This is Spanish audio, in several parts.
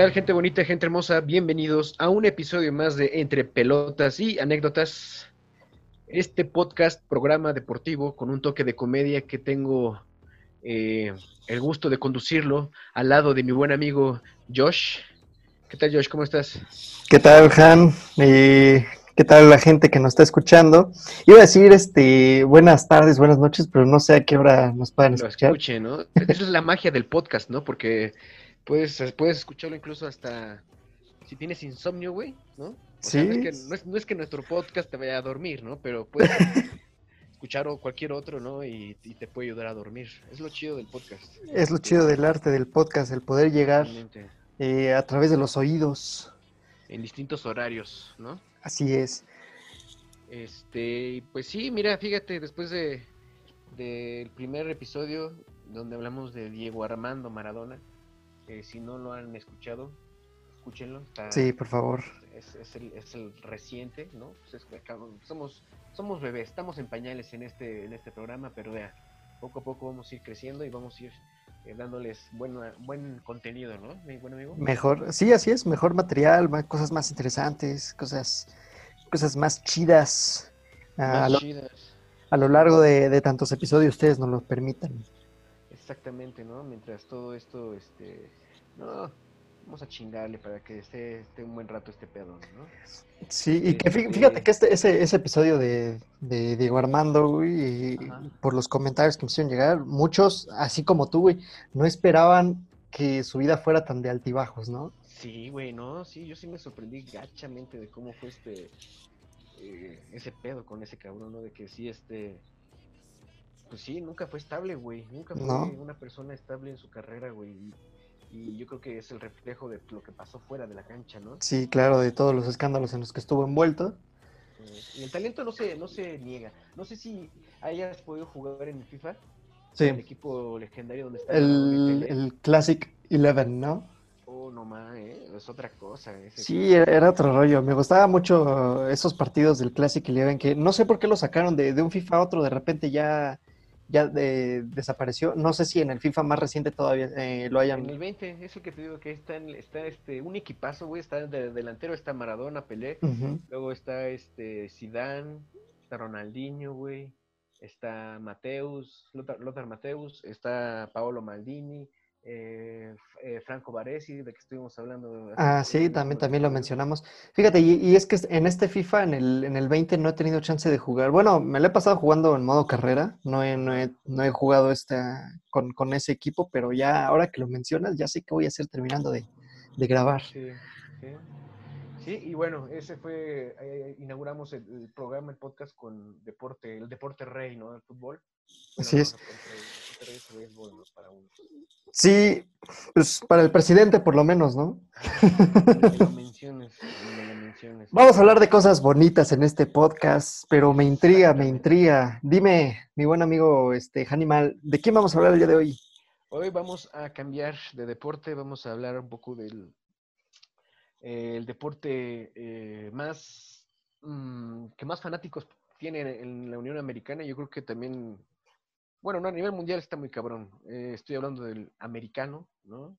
¿Qué tal, gente bonita, gente hermosa? Bienvenidos a un episodio más de Entre Pelotas y Anécdotas. Este podcast, programa deportivo con un toque de comedia que tengo eh, el gusto de conducirlo al lado de mi buen amigo Josh. ¿Qué tal, Josh? ¿Cómo estás? ¿Qué tal, Han? ¿Y qué tal la gente que nos está escuchando? Iba a decir este, buenas tardes, buenas noches, pero no sé a qué hora nos puedan Lo escuchar. escuche, ¿no? Esa es la magia del podcast, ¿no? Porque puedes, puedes escucharlo incluso hasta si tienes insomnio, güey, ¿no? O sea, no, es Sí. que, no, es, no es que nuestro podcast te vaya a dormir, ¿no? Pero puedes escuchar o cualquier otro, ¿no? Y, y te puede ayudar a dormir. Es lo chido del podcast. Es lo chido del arte del podcast, el poder llegar eh, a través de los oídos. En distintos horarios, ¿no? Así es. Este, pues sí, mira, fíjate, después de del primer episodio donde hablamos de Diego Armando Maradona, eh, si no lo han escuchado, escúchenlo. Está, Sí, por favor. es, es el, es el reciente, ¿no? Pues es somos, somos bebés, estamos en pañales en este, en este programa, pero vea, poco a poco vamos a ir creciendo y vamos a ir eh, dándoles buena, buen contenido, ¿no? Mi buen amigo. Mejor, sí, así es, mejor material, más- cosas más interesantes, cosas, cosas más chidas. A, Más lo, chidas. a lo largo de, de tantos episodios ustedes nos lo permitan. Exactamente, ¿no? Mientras todo esto, este, no, vamos a chingarle para que esté, esté un buen rato este pedo, ¿no? Sí, y que Este- fíjate que este, ese, ese episodio de, de Diego Armando, güey, y por los comentarios que me hicieron llegar, muchos, así como tú, güey, no esperaban que su vida fuera tan de altibajos, ¿no? Sí, güey, no, sí, yo sí me sorprendí gachamente de cómo fue este, eh, ese pedo con ese cabrón, ¿no? De que sí, este, pues sí, nunca fue estable, güey, nunca fue No. una persona estable en su carrera, güey, y, y yo creo que es el reflejo de lo que pasó fuera de la cancha, ¿no? Sí, claro, de todos los escándalos en los que estuvo envuelto. Eh, y el talento no se, no se niega. No sé si hayas podido jugar en FIFA, Sí, el equipo legendario donde está el, el Classic Eleven, ¿no? Oh, no más, ¿eh? es otra cosa. ese Sí, era era otro rollo. Me gustaba mucho esos partidos del Classic Eleven que no sé por qué lo sacaron de, de un FIFA a otro, de repente ya, ya de- desapareció. No sé si en el FIFA más reciente todavía eh, lo hayan. En el 20, eso que te digo que está, en- está este, un equipazo, güey, está de delantero, está Maradona, Pelé, luego está este Zidane, está Ronaldinho, güey, está Mateus, Lothar, Lothar Mateus, está Paolo Maldini, eh, eh, Franco Baresi, de que estuvimos hablando. Ah, sí, también, también lo mencionamos. Fíjate, y, y es que en este FIFA, en el, en el 20, no he tenido chance de jugar. Bueno, me lo he pasado jugando en modo carrera, no he, no he, no he jugado esta, con, con ese equipo, pero ya ahora que lo mencionas, ya sé que voy a hacer terminando de, de grabar. Sí, sí. Sí, y bueno, ese fue, eh, inauguramos el, el programa, el podcast con deporte, el deporte rey, ¿no? El fútbol. Bueno, Así no, es. No, deporte rey, el deporte rey es el béisbol, ¿no? Para uno. Sí, pues para el presidente por lo menos, ¿no? Me lo menciones, me lo menciones. Vamos a hablar de cosas bonitas en este podcast, pero me intriga, me intriga. Dime, mi buen amigo este Hanimal, ¿de quién vamos a hablar el día de hoy? Hoy vamos a cambiar de deporte, vamos a hablar un poco del eh, el deporte eh, más mm, que más fanáticos tiene en la Unión Americana. Yo creo que también, bueno, no, a nivel mundial está muy cabrón. Eh, estoy hablando del americano, ¿no?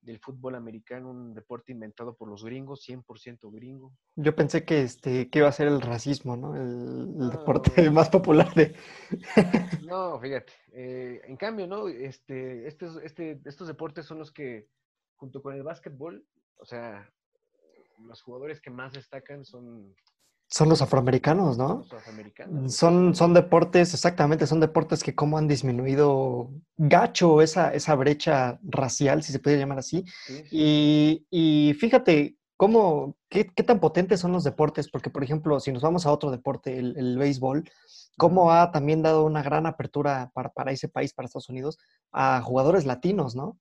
Del fútbol americano, un deporte inventado por los gringos, 100% gringo. Yo pensé que este que iba a ser el racismo, ¿no? El, el No. deporte más popular de. No, fíjate. eh, en cambio, ¿no? Este, estos, este, estos deportes son los que, junto con el básquetbol, o sea, los jugadores que más destacan son Son los afroamericanos, ¿no? los afroamericanos. Son, son deportes, exactamente, son deportes que cómo han disminuido gacho esa, esa brecha racial, si se puede llamar así. Sí, sí. Y, y fíjate, cómo, qué, qué tan potentes son los deportes, porque por ejemplo, si nos vamos a otro deporte, el, el béisbol, cómo ha también dado una gran apertura para, para ese país, para Estados Unidos, a jugadores latinos, ¿no?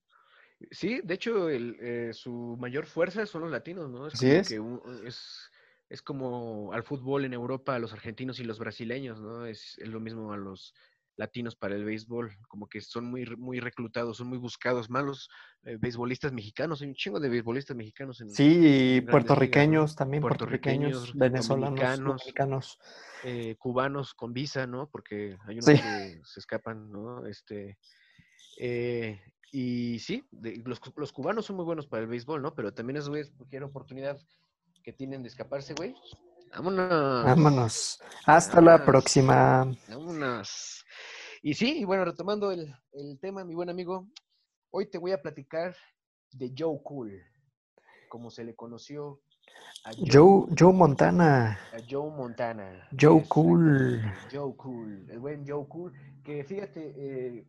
Sí, de hecho, el, eh, su mayor fuerza son los latinos, ¿no? Es como es. que un- es, es como al fútbol en Europa, a los argentinos y los brasileños, ¿no? Es, es lo mismo a los latinos para el béisbol, como que son muy, muy reclutados, son muy buscados, más los eh, beisbolistas mexicanos, hay un chingo de beisbolistas mexicanos en Sí, y puertorriqueños también, Puertorriqueños, puertorriqueños, venezolanos, dominicanos. eh, cubanos con visa, ¿no? Porque hay unos Sí. que se escapan, ¿no? Este, eh, Y sí, de- los, los cubanos son muy buenos para el béisbol, ¿no? Pero también esos güeyes, cualquier oportunidad que tienen de escaparse, güey. Vámonos. Vámonos. Hasta la próxima. Vámonos. Y sí, y bueno, retomando el, el tema, mi buen amigo, hoy te voy a platicar de Joe Cool, como se le conoció a Joe, Joe Montana. a Joe Montana. Joe. Cool. Joe Cool, el buen Joe Cool, que fíjate, eh,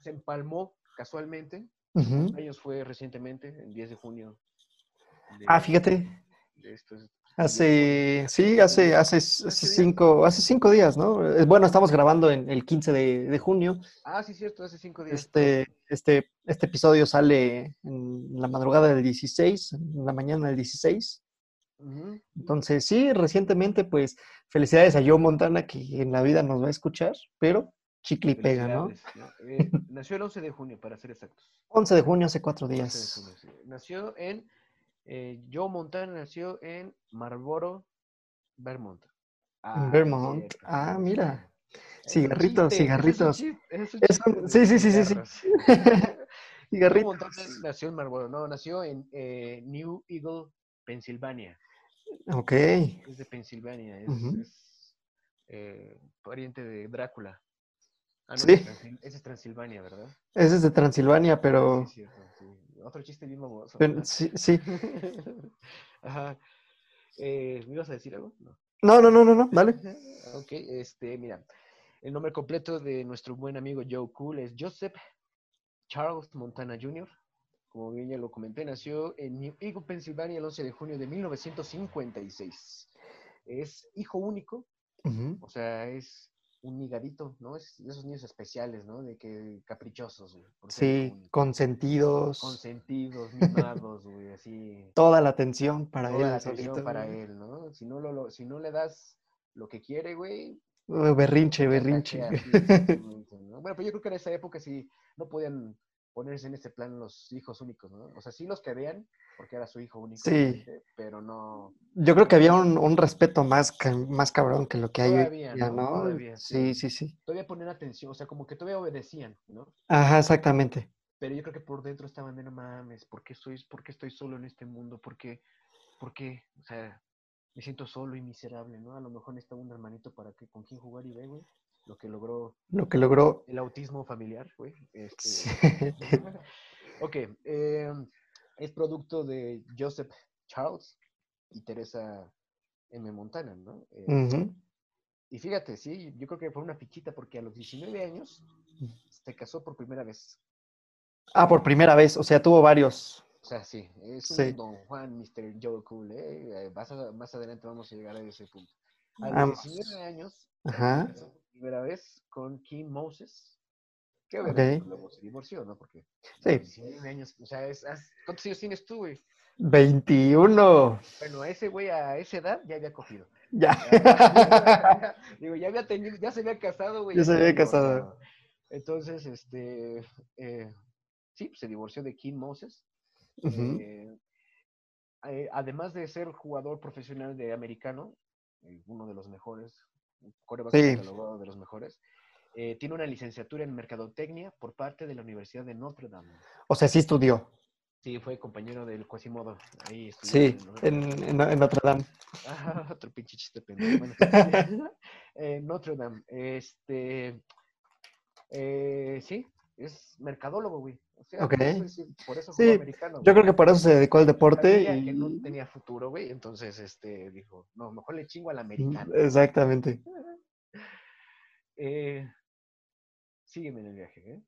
se empalmó casualmente. Ujú. Años fue recientemente, el 10 de junio. De- Ah, fíjate. de estos- Hace, sí, hace, hace, hace cinco, hace cinco días, ¿no? Bueno, estamos grabando en el 15 de, de junio. Ah, sí, cierto, hace cinco días. Este, este, este episodio sale en la madrugada del 16, en la mañana del 16. Ujú. Entonces, sí, recientemente, pues, felicidades a Joe Montana, que en la vida nos va a escuchar, pero chicle y pega, ¿no? Eh, nació el 11 de junio, para ser exactos. 11 de junio, hace cuatro 11 de días. junio, sí. Nació en. Eh, Joe Montana nació en Marlboro, Vermont. Ah, Vermont. Ah, mira. Cigarritos, cigarritos. sí, sí, sí, sí, sí. Cigarritos. Montana nació en Marlboro, no, nació en eh, New Eagle, Pensilvania. Ok. Es de Pensilvania, es, eh, pariente de Drácula. Ah, no, Sí. ese es Transilvania, ¿verdad? Ese es de Transilvania, pero, sí, sí. Otro chiste bien famoso. pero sí, sí. Ajá. Eh, ¿Me ibas a decir algo? No. No, no, no, no, no, dale. Ok, este, mira. El nombre completo de nuestro buen amigo Joe Cool es Joseph Charles Montana Jr. Como bien ya lo comenté, nació en New Eagle, Pensilvania, el 11 de junio de 1956. Es hijo único, o sea, es un nigadito, ¿no? Es de esos niños especiales, ¿no? De que caprichosos, güey, Sí, consentidos. consentidos, mimados, güey, así. Toda la atención para Toda él. la atención solito, para güey. él, ¿no? Si no, lo, lo- si no le das lo que quiere, güey. Berrinche, berrinche. Bueno, pues yo creo que en esa época sí no podían ponerse en ese plan los hijos únicos, ¿no? O sea, sí los querían, porque era su hijo único, Sí. pero no. Yo creo que había un, un respeto más, más cabrón que lo que hay hoy Todavía, día, ¿no? ¿no? Todavía, Sí, sí. sí, sí. Todavía ponían atención, o sea, como que todavía obedecían, ¿no? Ajá, exactamente. Pero yo creo que por dentro estaban de no mames, ¿por qué estoy, por qué estoy solo en este mundo? ¿Por qué? ¿Por qué? O sea, me siento solo y miserable, ¿no? A lo mejor necesitaba un hermanito para que con quien jugar y ve, güey. Lo que logró Lo que logró. el autismo familiar, güey. Este... Sí. ok, eh, es producto de Joseph Charles y Teresa M. Montana, ¿no? Eh. Y fíjate, sí, yo creo que fue una fichita porque a los 19 años se casó por primera vez. Ah, por primera vez, o sea, tuvo varios. O sea, sí, es un Sí. Don Juan, Mr. Joe Cool, ¿eh? Eh, Vas a- más adelante vamos a llegar a ese punto. A Vamos. los 19 años, Ajá. Primera vez con Kim Moses, que obviamente Ok. pues, luego se divorció, ¿no? Porque Sí. los 19 años, o sea, es- ¿cuántos años tienes tú, güey? 21. Bueno, a ese güey a esa edad ya había cogido. Ya. Digo, ya había tenido, ya se había casado, güey. Ya se había casado. Entonces, este, eh, sí, pues, se divorció de Kim Moses. Eh, eh, además de ser jugador profesional de americano, uno de los mejores, quarterback Sí. catalogado de los mejores, eh, tiene una licenciatura en mercadotecnia por parte de la Universidad de Notre Dame. O sea, sí estudió. Sí, fue compañero del Quasimodo. Ahí estudió Sí, en- en, en, en Notre Dame. Ah, otro pinche chiste pendejo. Bueno, eh, Notre Dame. Este. eh, sí, es mercadólogo, güey. O sea, Ok. por eso, es- por eso Sí, americano. Yo creo que por eso se dedicó al deporte Sabía que no y... tenía futuro, güey. Entonces, este, dijo, no, mejor le chingo al americano. Exactamente. Eh, sígueme en el viaje, ¿eh?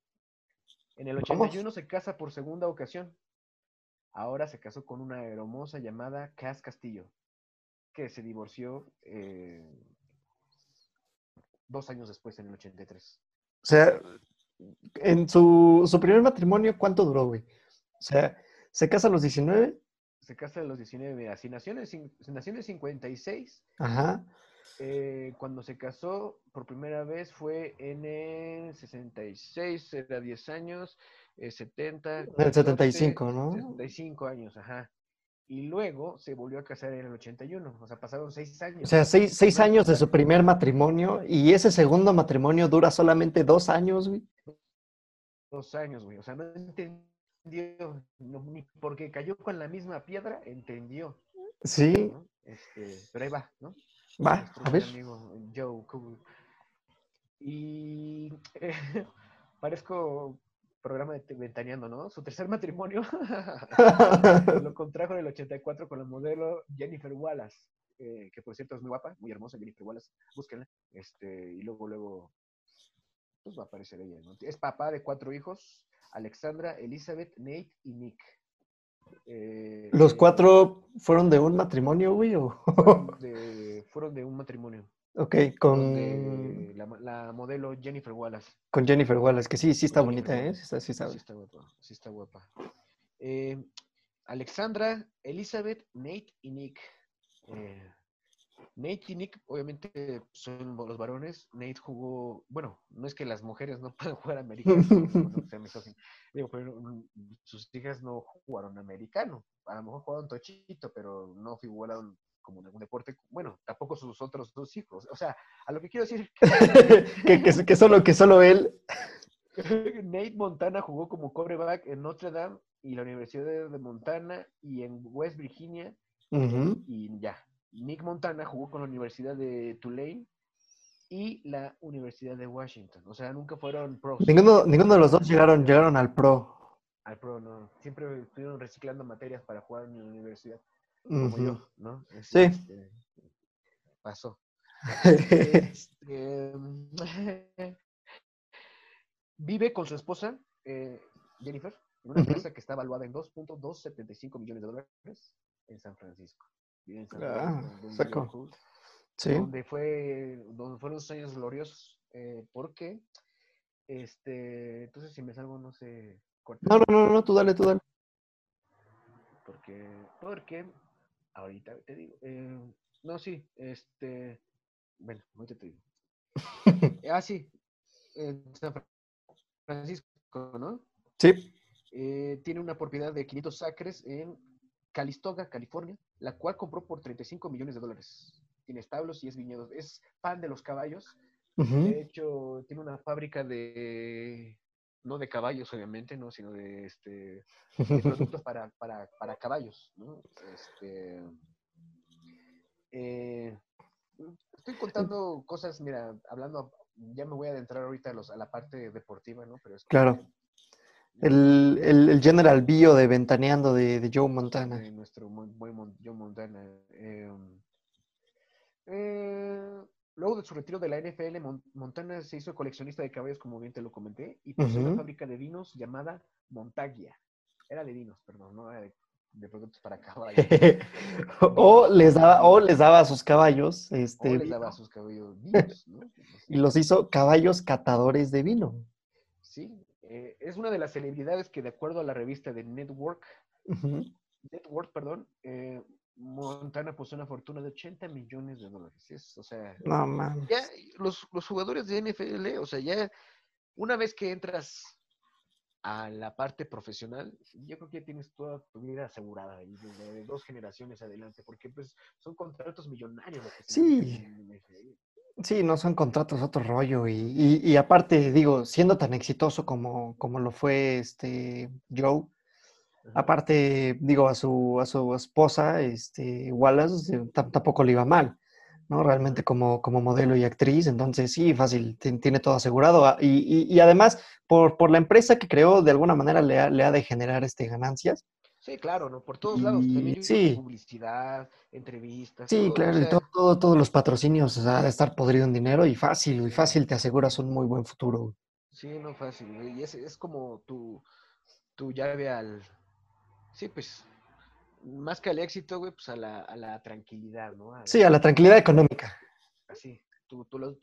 En el Vamos. 81 se casa por segunda ocasión. Ahora se casó con una hermosa llamada Cass Castillo, que se divorció eh, dos años después, en el 83. O sea, en su, su primer matrimonio, ¿cuánto duró, güey? O sea, se casa a los 19. Se casa a los 19, mira, si nació en el, cin- si nació en el 56, Ajá. eh, cuando se casó por primera vez fue en el 66, era 10 años, eh, 70. En el 14, 75, ¿no? 75 años, ajá. Y luego se volvió a casar en el 81, o sea, pasaron 6 años. O sea, seis, seis años de su primer matrimonio y ese segundo matrimonio dura solamente dos años, güey. dos años, güey. O sea, no entendió, ni porque cayó con la misma piedra, entendió. Sí. Este, pero ahí va, ¿no? Va, a ver. Amigo Joe Y parezco programa de Ventaneando, ¿no? Su tercer matrimonio lo contrajo en el 84 con la modelo Jennifer Wallace, eh, que por cierto es muy guapa, muy hermosa Jennifer Wallace, búsquenla. Este, y luego, luego, pues va a aparecer ella, ¿no? Es papá de cuatro hijos, Alexandra, Elizabeth, Nate y Nick. Eh, ¿Los cuatro fueron de un matrimonio, güey? fueron de un matrimonio. Ok, con... La, modelo Jennifer Wallace. Con Jennifer Wallace, que sí, sí está bonita, ¿eh? Sí está, sí está, guapa, sí está guapa. Eh, Alexandra, Elizabeth, Nate y Nick. Eh, Nate y Nick, obviamente, son los varones. Nate jugó, bueno, no es que las mujeres no puedan jugar americano, digo, pero mm, sus hijas no jugaron americano. A lo mejor jugaron tochito, pero no figuraron como en algún deporte, bueno, tampoco sus otros dos hijos. O sea, a lo que quiero decir que, que, que, solo, que solo él. Nate Montana jugó como coreback en Notre Dame y la Universidad de Montana y en West Virginia. Y ya. Nick Montana jugó con la Universidad de Tulane y la Universidad de Washington. O sea, nunca fueron pros. Ninguno, ninguno de los dos llegaron, llegaron al pro. Al pro, no. Siempre estuvieron reciclando materias para jugar en la universidad como yo, ¿no? sí. Este, pasó. Este, vive con su esposa, eh, Jennifer, en una empresa que está evaluada en 2.275 millones de dólares en San Francisco. Vive en San ah, Francisco. sí. Donde, fue, donde fueron los años gloriosos. Eh, porque, este, entonces si me salgo, no sé. No, no, no, no, tú dale, tú dale. Porque, porque Ahorita te digo. Eh, no, sí, este. Bueno, ahorita te digo. ah, sí. San Francisco, ¿no? Sí. Eh, tiene una propiedad de 500 acres en Calistoga, California, la cual compró por 35 millones de dólares. Tiene establos y es viñedos. Es fan de los caballos. De hecho, tiene una fábrica de no de caballos, obviamente, ¿no? Sino de, este, productos para, para, para, caballos, ¿no? Este, eh, estoy contando cosas, mira, hablando, ya me voy a adentrar ahorita a, los, a la parte deportiva, ¿no? Pero claro. El, el, el, General Bio de Ventaneando de, de Joe Montana. De nuestro buen Joe Montana. Eh, eh, Luego de su retiro de la NFL, Montana se hizo coleccionista de caballos, como bien te lo comenté, y posee una fábrica de vinos llamada Montagia. Era de vinos, perdón, no era de, productos para caballos. o, les daba, o les daba a sus caballos. Este, o les daba a sus caballos vinos, ¿no? y los hizo caballos catadores de vino. Sí, eh, es una de las celebridades que, de acuerdo a la revista de Network, Network, perdón, eh, Montana posee una fortuna de 80 millones de dólares. o sea, no, ya los, los, jugadores de NFL, o sea, ya una vez que entras a la parte profesional, yo creo que ya tienes toda tu vida asegurada de, dos generaciones adelante, porque pues son contratos millonarios. Sí. Sí, no son contratos otro rollo. Y, y, y, aparte, digo, siendo tan exitoso como, como lo fue este Joe, Aparte, digo, a su, a su esposa, este, Wallace, eh, tampoco le iba mal, ¿no? Realmente como, como modelo y actriz, entonces sí, fácil, tiene todo asegurado. Ah, y, y, además, por, por, la empresa que creó, de alguna manera le ha, le ha de generar este, ganancias. Sí, claro, ¿no? Por todos lados. sí. Publicidad, entrevistas. Sí, claro, y todo, todos los patrocinios, o sea, de estar podrido en dinero y fácil, y fácil te aseguras un muy buen futuro. Sí, no fácil. Y es, es como tu, tu llave al, Sí, pues, más que al éxito, güey, pues a la, a la tranquilidad, ¿no? sí, a la tranquilidad económica. Así, tu, tu,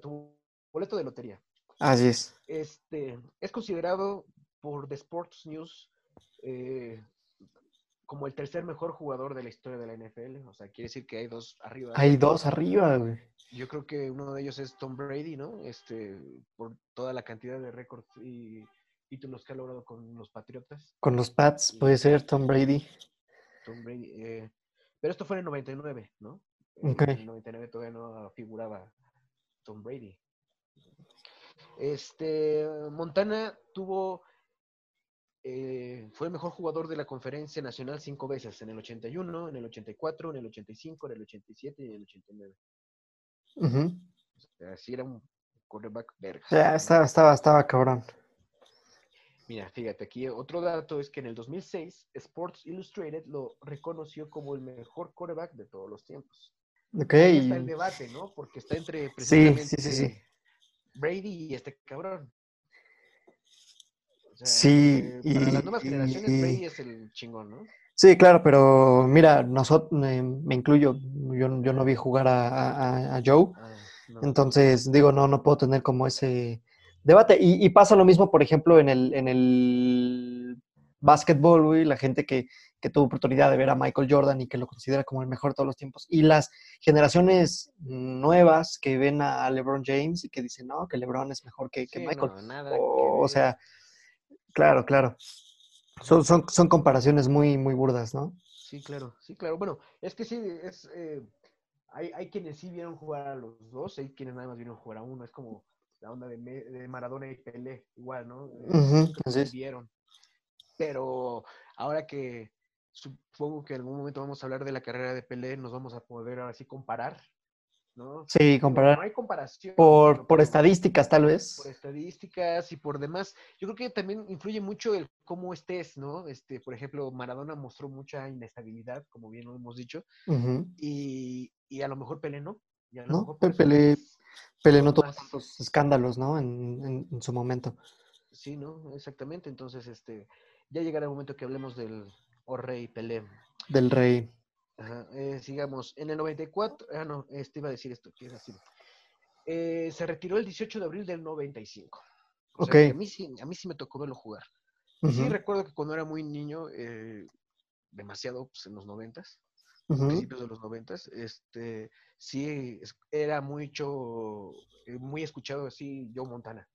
tu, boleto de lotería. Así es. Este, es considerado por The Sports News eh, como el tercer mejor jugador de la historia de la NFL. O sea, quiere decir que hay dos arriba. Hay dos arriba, güey. Yo creo que uno de ellos es Tom Brady, ¿no? Este, por toda la cantidad de récords y títulos que ha logrado con los Patriotas. Con los Pats, puede ser Tom Brady. Tom Brady. Eh, pero esto fue en el 99, ¿no? En el 99 todavía no figuraba Tom Brady. Este, Montana tuvo, eh, fue el mejor jugador de la conferencia nacional cinco veces, en el 81, en el 84, en el 85, en el 87 y en el 89. Así era un quarterback verga. Ya, estaba, estaba, estaba cabrón. Mira, fíjate, aquí otro dato es que en el 2006 Sports Illustrated lo reconoció como el mejor quarterback de todos los tiempos. Ok. Ahí está el debate, ¿no? Porque está entre precisamente sí, sí, sí. Brady y este cabrón. O sea, Sí, eh, para y- las nuevas generaciones y- Brady es el chingón, ¿no? Sí, claro, pero mira, nosotros, me, me incluyo, yo, yo no vi jugar a, a- a Joe, Ah, no. entonces digo, no, no puedo tener como ese debate. Y, y pasa lo mismo, por ejemplo, en el, en el básquetbol, güey, la gente que, que tuvo oportunidad de ver a Michael Jordan y que lo considera como el mejor de todos los tiempos. Y las generaciones nuevas que ven a LeBron James y que dicen, no, que LeBron es mejor que, que Sí, Michael. no, nada que O, sea, claro, claro. Son, son, son comparaciones muy, muy burdas, ¿no? Sí, claro, sí, claro. Bueno, es que sí, es, eh, hay, hay quienes sí vieron jugar a los dos, hay quienes nada más vieron jugar a uno, es como la onda de, de Maradona y Pelé, igual, ¿no? Que así es. vieron. Pero ahora que supongo que en algún momento vamos a hablar de la carrera de Pelé, nos vamos a poder ahora sí comparar, ¿no? Sí, comparar No hay comparación. por, por estadísticas, tal vez. por estadísticas y por demás. Yo creo que también influye mucho el cómo estés, ¿no? Este, por ejemplo, Maradona mostró mucha inestabilidad, como bien lo hemos dicho, y, y a lo mejor Pelé no. Y a lo No, mejor Pelé- son no tuvo más- tantos escándalos, ¿no? En, en- en su momento. Sí, ¿no? Exactamente. Entonces, este, ya llegará el momento que hablemos del O Rey Pelé. Del rey. Ajá, eh, sigamos. En el 94, ah, no, este iba a decir esto, que es así. Eh, se retiró el 18 de abril del 95. O sea, Ok. que a mí sí, a mí sí me tocó verlo jugar. Y sí recuerdo que cuando era muy niño, eh, demasiado, pues en los noventas, principios de los noventas, este, sí era mucho, eh, muy escuchado así Joe Montana.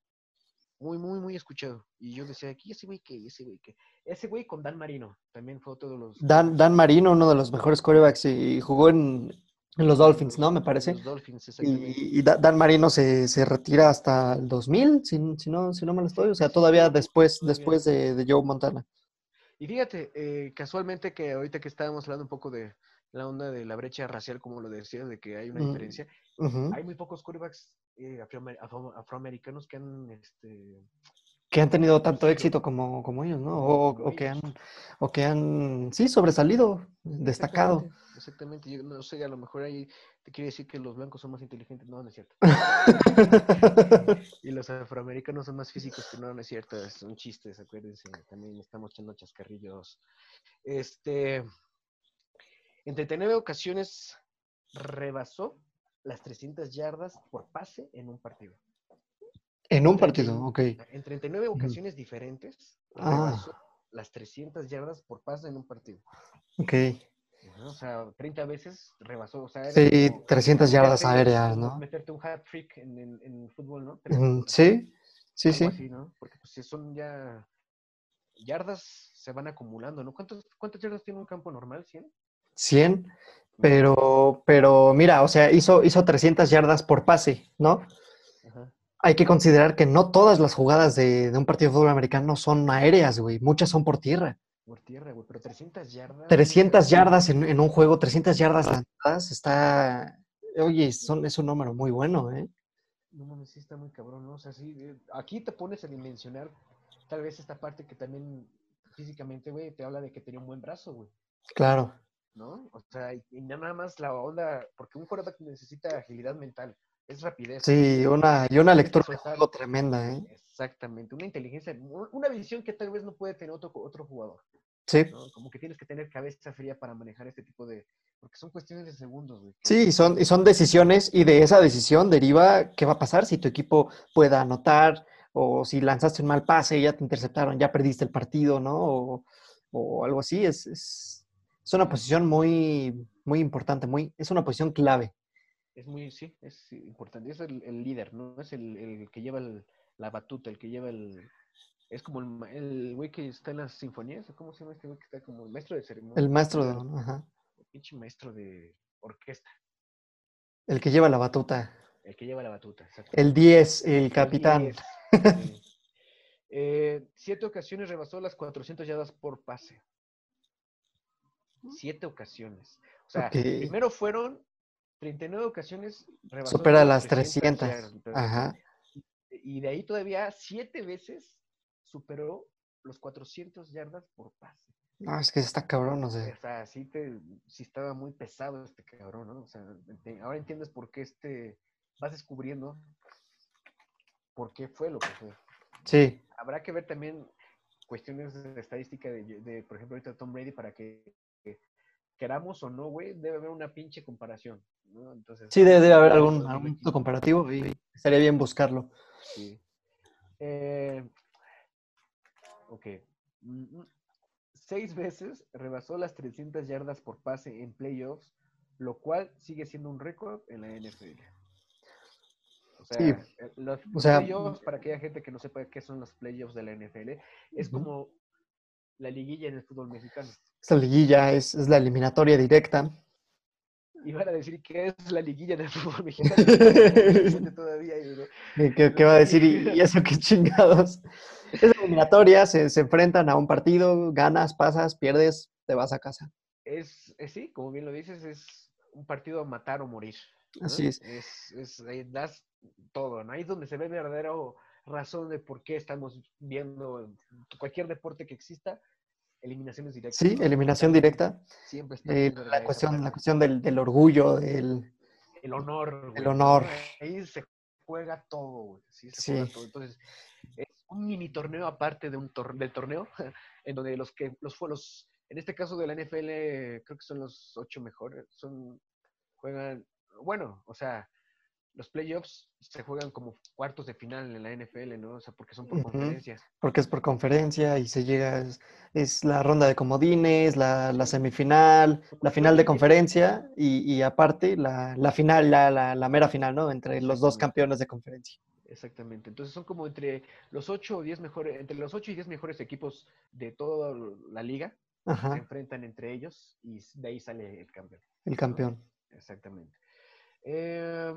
Muy, muy, muy escuchado. Y yo decía, aquí ese güey que, ese güey que. Ese güey con Dan Marino, también fue otro de los. Dan, Dan Marino, uno de los mejores quarterbacks, y jugó en, en los Dolphins, ¿no? Me parece. Los Dolphins, exactamente. Y, y Da- Dan Marino se, se retira hasta el 2000, si, si no, si no mal estoy. O sea, todavía después, después de, de Joe Montana. Y fíjate, eh, casualmente que ahorita que estábamos hablando un poco de la onda de la brecha racial, como lo decías, de que hay una Mm. diferencia, Ujú. hay muy pocos quarterbacks eh, afroamer- afro- afroamericanos que han, este, Que han tenido tanto éxito como, como ellos, ¿no? O, que han, o que han, sí, sobresalido, destacado. Exactamente, Exactamente, yo no sé, a lo mejor ahí te quiere decir que los blancos son más inteligentes, no, no es cierto. Y los afroamericanos son más físicos, que no, no es cierto, son chistes, acuérdense, también estamos echando chascarrillos. Este, en 39 ocasiones rebasó las 300 yardas por pase en un partido. En un partido, ok. En 39 Ujú. ocasiones diferentes, Ah. rebasó las 300 yardas por pase en un partido. Ok. O sea, 30 veces rebasó. O sea, Sí, como 300 yardas meterte- aéreas, ¿no? Meterte un hat trick en, en, en fútbol, ¿no? Ujú, 300, Sí, sí, sí. así, ¿no? Porque pues si son ya yardas se van acumulando, ¿no? ¿Cuántos, ¿Cuántas yardas tiene un campo normal? ¿100? 100, pero, pero mira, o sea, hizo, hizo 300 yardas por pase, ¿no? Ajá. Hay que considerar que no todas las jugadas de, de un partido de fútbol americano son aéreas, güey. Muchas son por tierra. Por tierra, güey. Pero 300 yardas. 300 nunca- yardas en, en un juego, 300 yardas lanzadas, está... Oye, son, es un número muy bueno, ¿eh? No mames, sí está muy cabrón, ¿no? O sea, sí, eh, aquí te pones a dimensionar tal vez esta parte que también físicamente, güey, te habla de que tenía un buen brazo, güey. Claro. ¿No? O sea, y, y nada más la onda, porque un quarterback necesita agilidad mental, es rapidez. Sí, una, y una lectura de juego tremenda, ¿eh? Exactamente, una inteligencia, una visión que tal vez no puede tener otro, otro jugador, Sí. ¿no? Como que tienes que tener cabeza fría para manejar este tipo de, porque son cuestiones de segundos, güey. Sí, y son, y son decisiones, y de esa decisión deriva qué va a pasar si tu equipo pueda anotar, o si lanzaste un mal pase y ya te interceptaron, ya perdiste el partido, ¿no? O, o algo así. Es, es, es una posición muy, muy importante, muy, es una posición clave. Es muy, sí, es importante, es el, el líder, ¿no? Es el, el que lleva el- la batuta, el que lleva el... Es como el, el güey que está en las sinfonías, ¿o ¿cómo se llama este güey que está como el maestro de ceremonia? El maestro, de, El ajá, pinche maestro de orquesta. el que lleva la batuta. El que lleva la batuta. exacto. El 10, el El capitán. 10, sí. Eh, siete ocasiones rebasó las 400 yardas por pase. Siete ocasiones. O sea, Ok. primero fueron 39 ocasiones. Supera las las 300. yardas, pero- Ajá. Y de ahí todavía siete veces superó los 400 yardas por pase. No, es que está cabrón, o O sea. sí, te, sí estaba muy pesado este cabrón, ¿no? O sea, ahora entiendes por qué este, vas descubriendo por qué fue lo que fue. Sí, Habrá que ver también cuestiones de estadística de, de, por ejemplo, ahorita Tom Brady para que queramos o no, güey, debe haber una pinche comparación, ¿no? Entonces, sí, debe, debe haber algún, algún comparativo y estaría bien buscarlo. Sí. Eh, ok. Mm, mm. Seis veces rebasó las 300 yardas por pase en playoffs, lo cual sigue siendo un récord en la NFL. O sea, Sí. eh, los O sea, playoffs, para aquella gente que no sepa qué son los playoffs de la NFL, es como la liguilla en el fútbol mexicano. Esta liguilla es, es la eliminatoria directa. Iban a decir que es la liguilla del fútbol mexicano. todavía. ¿Qué, qué- qué va a decir? ¿Y, eso qué chingados? Es la eliminatoria, se, se enfrentan a un partido, ganas, pasas, pierdes, te vas a casa. es, es sí, como bien lo dices, es un partido a matar o morir. ¿no? Así es. Es, es- das todo, ¿no? Ahí es donde se ve verdadero razón de por qué estamos viendo cualquier deporte que exista, eliminaciones directas. Sí, eliminación directa. Siempre está Eh, la cuestión, la cuestión del, del orgullo, del... El honor. güey, honor. ¿no? Ahí se juega todo, güey. Sí, se Sí. juega todo. Entonces, es un mini torneo aparte de un tor- del torneo, en donde los que los fue los, en este caso de la NFL, creo que son los ocho mejores, son, juegan, bueno, o sea, los playoffs se juegan como cuartos de final en la NFL, ¿no? O sea, porque son por Ujú. conferencias. porque es por conferencia y se llega, es, es la ronda de comodines, la, la semifinal, la final de conferencia y, y aparte la, la final, la, la, la mera final, ¿no? Entre los dos campeones de conferencia. Exactamente. Entonces son como entre los ocho o diez mejores, entre los ocho y diez mejores equipos de toda la liga, se enfrentan entre ellos y de ahí sale el campeón. el campeón. Exactamente. Eh,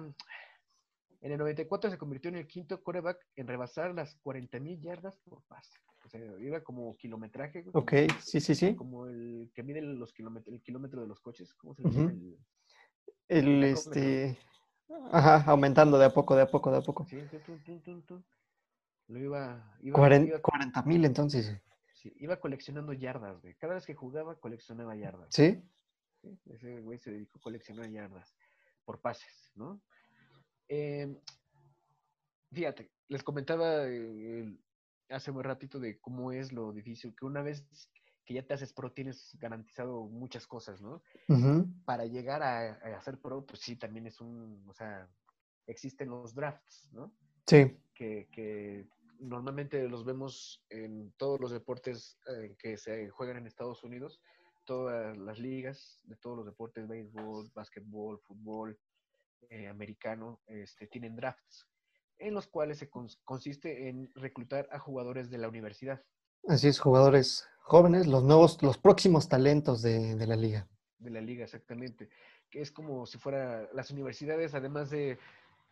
en el 94 se convirtió en el quinto coreback en rebasar las 40.000 yardas por pase. O sea, iba como kilometraje. güey, Ok, como- sí, sí, sí. Como el que mide los kilómetros, el kilómetro de los coches. ¿Cómo se llama? Ujú. El- este, ajá, aumentando de a poco, de a poco, de a poco. sí, tun, tun, tun. Lo iba, iba, Cuaren- iba- 40 mil entonces, sí, iba coleccionando yardas, güey. Cada vez que jugaba, coleccionaba yardas. ¿sí? ¿sí? Ese güey se dedicó a coleccionar yardas por pases, ¿no? Eh, fíjate, les comentaba eh, hace un ratito de cómo es lo difícil, que una vez que ya te haces pro tienes garantizado muchas cosas, ¿no? Para llegar a, a ser pro, pues sí, también es un, o sea, existen los drafts, ¿no? Sí, que, que normalmente los vemos en todos los deportes eh, que se juegan en Estados Unidos, todas las ligas de todos los deportes, béisbol, básquetbol, fútbol, eh, americano, este, tienen drafts, en los cuales se cons- consiste en reclutar a jugadores de la universidad, así es, jugadores jóvenes, los nuevos, los próximos talentos de, de la liga. de la liga exactamente, que es como si fuera las universidades, además de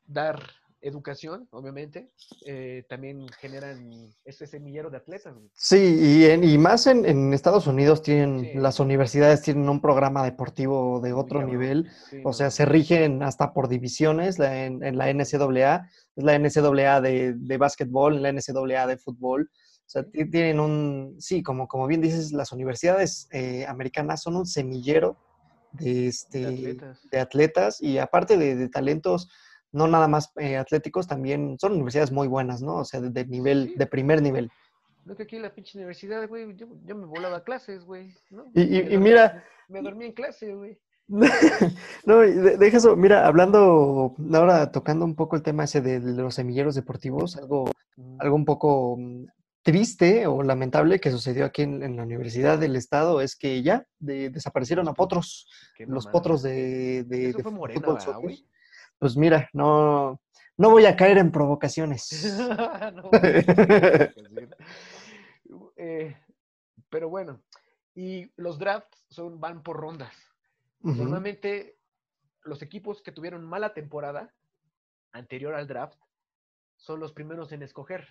dar educación, obviamente, eh, también generan ese semillero de atletas. Sí, y, en- y más en, en Estados Unidos tienen, Sí. las universidades tienen un programa deportivo de otro nivel. Sí, O sea, no. se rigen hasta por divisiones la- en, en la NCAA, es la NCAA de, de básquetbol, la NCAA de fútbol. O sea, tienen un, sí, como, como bien dices, las universidades eh, americanas son un semillero de, este, de atletas. de atletas y aparte de, de talentos, no nada más eh, atléticos, también son universidades muy buenas, ¿no? O sea, de, de nivel, de primer nivel. No que aquí en la pinche universidad, güey, yo, yo me volaba a clases, güey. ¿no? Y- y- Me y mira- Me dormía en clase, güey. No, deja eso, mira, hablando, ahora tocando un poco el tema ese de, de los semilleros deportivos, algo, algo un poco mm, triste o lamentable que sucedió aquí en, en la Universidad del Estado es que ya de- desaparecieron a potros, los potros de, de, Eso de fue fu- Morena, fútbol. Pues mira, no, no voy a caer en provocaciones. No. Eh, pero bueno, y los drafts son, van por rondas. Normalmente los equipos que tuvieron mala temporada anterior al draft son los primeros en escoger.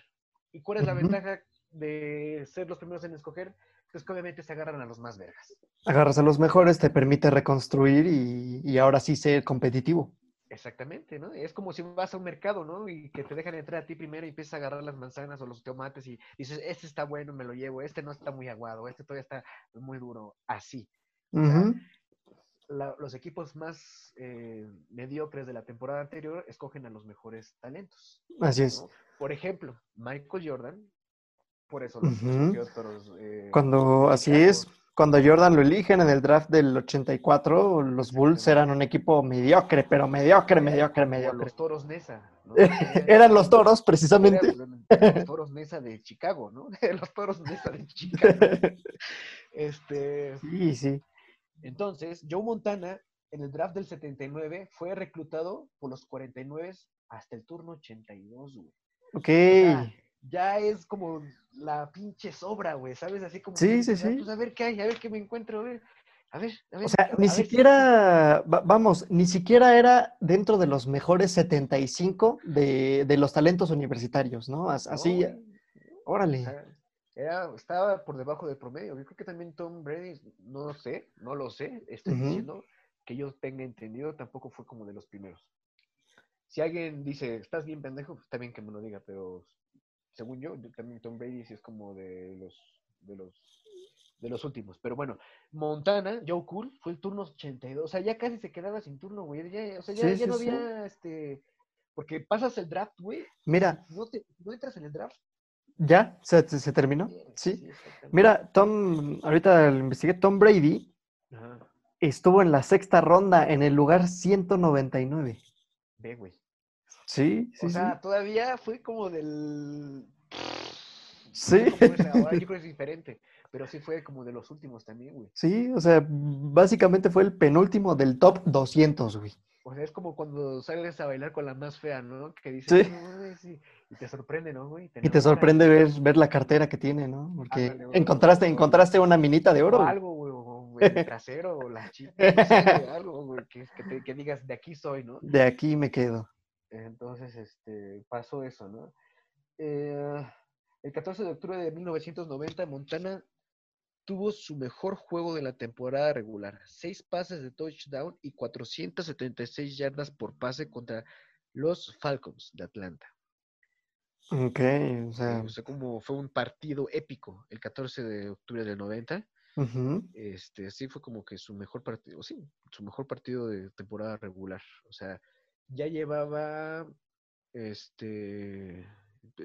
¿Y cuál es la ventaja de ser los primeros en escoger? Pues que obviamente se agarran a los más vergas. Agarras a los mejores, te permite reconstruir y, y ahora sí ser competitivo. Exactamente, ¿no? Es como si vas a un mercado, ¿no? Y que te dejan entrar a ti primero y empiezas a agarrar las manzanas o los tomates y dices, este está bueno, me lo llevo, este no está muy aguado, este todavía está muy duro, así. La- los equipos más eh, mediocres de la temporada anterior escogen a los mejores talentos. Así es. Por ejemplo, Michael Jordan, por eso los todos, eh, Cuando, así es. Cuando Jordan lo eligen en el draft del 84, los Bulls eran un equipo mediocre, pero mediocre, mediocre, mediocre. los toros Nesa. ¿no? Eran los toros, precisamente. Eran los toros Nesa de Chicago, ¿no? los toros Nesa de Chicago. Este, Sí, sí. entonces, Joe Montana en el draft del 79 fue reclutado por los 49 hasta el turno 82, güey. Ok. O sea, ya es como la pinche sobra, güey, ¿sabes? Así como. Sí, que, sí, ah, sí. Pues a ver qué hay, a ver qué me encuentro, a ver. A ver, a ver. O sea, ni si- siquiera, va- vamos, ni siquiera era dentro de los mejores 75 de, de los talentos universitarios, ¿no? As- No, Así, o órale. sea, era- estaba por debajo del promedio. Yo creo que también Tom Brady, no sé, no lo sé, estoy diciendo que yo tenga entendido, tampoco fue como de los primeros. Si alguien dice, estás bien pendejo, pues está bien que me lo diga, pero según yo, yo también Tom Brady sí es como de los, de los, de los últimos. Pero bueno, Montana, Joe Cool, fue el turno 82, o sea, ya casi se quedaba sin turno, güey. Ya, o sea, ya, Sí, ya sí, no sí. había, este, porque pasas el draft, güey, Mira, no, te, no entras en el draft. ya se, se- se terminó. Sí. Mira, Tom, ahorita lo investigué, Tom Brady Ajá. estuvo en la sexta ronda en el lugar 199. Ve, güey. Sí, sí, o sí. sea, todavía fue como del. Sí. Ahora, yo creo que es diferente. Pero sí fue como de los últimos también, güey. Sí, o sea, básicamente fue el penúltimo del top 200, güey. O sea, es como cuando sales a bailar con la más fea, ¿no? Que dices, Sí. Y, te sorprende, ¿no, güey? Y te sorprende ver, ver la cartera que tiene, ¿no? Porque Ándale, güey. encontraste, encontraste una minita de O oro. güey. algo, güey, o o el trasero, o la chica, no sé, algo, güey, que, que, te- que digas, de aquí soy, ¿no? De aquí me quedo. Entonces, este, pasó eso, ¿no? Eh, el 14 de octubre de 1990, Montana tuvo su mejor juego de la temporada regular. Seis pases de touchdown y 476 yardas por pase contra los Falcons de Atlanta. Ok, o Eh, sea, o sea, como fue un partido épico el 14 de octubre del 90. ujú, Este, sí fue como que su mejor partido, sí, su mejor partido de temporada regular. O sea, ya llevaba, este,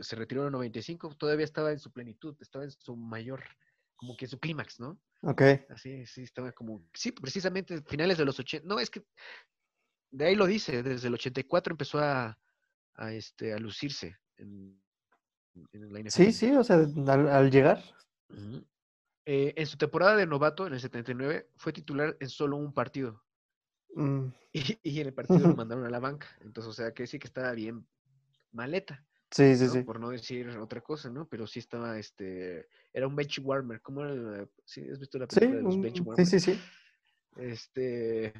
se retiró en el 95, todavía estaba en su plenitud, estaba en su mayor, como que su clímax, ¿no? ok. Así, sí, estaba como, sí, precisamente finales de los 80, no, es que de ahí lo dice, desde el 84 empezó a, a, este, a lucirse en, en la NFL. Sí, sí, o sea, al, al llegar. Eh, en su temporada de novato, en el 79, fue titular en solo un partido. Mm, Y, y en el partido lo mandaron a la banca. Entonces, o sea, que sí que estaba bien maleta, sí, sí, ¿no? sí. Por no decir otra cosa, ¿no? Pero sí estaba, este, era un bench warmer. ¿Cómo era? la- ¿Sí has visto la Sí, película de los un- bench sí, warmers? sí, sí. Este,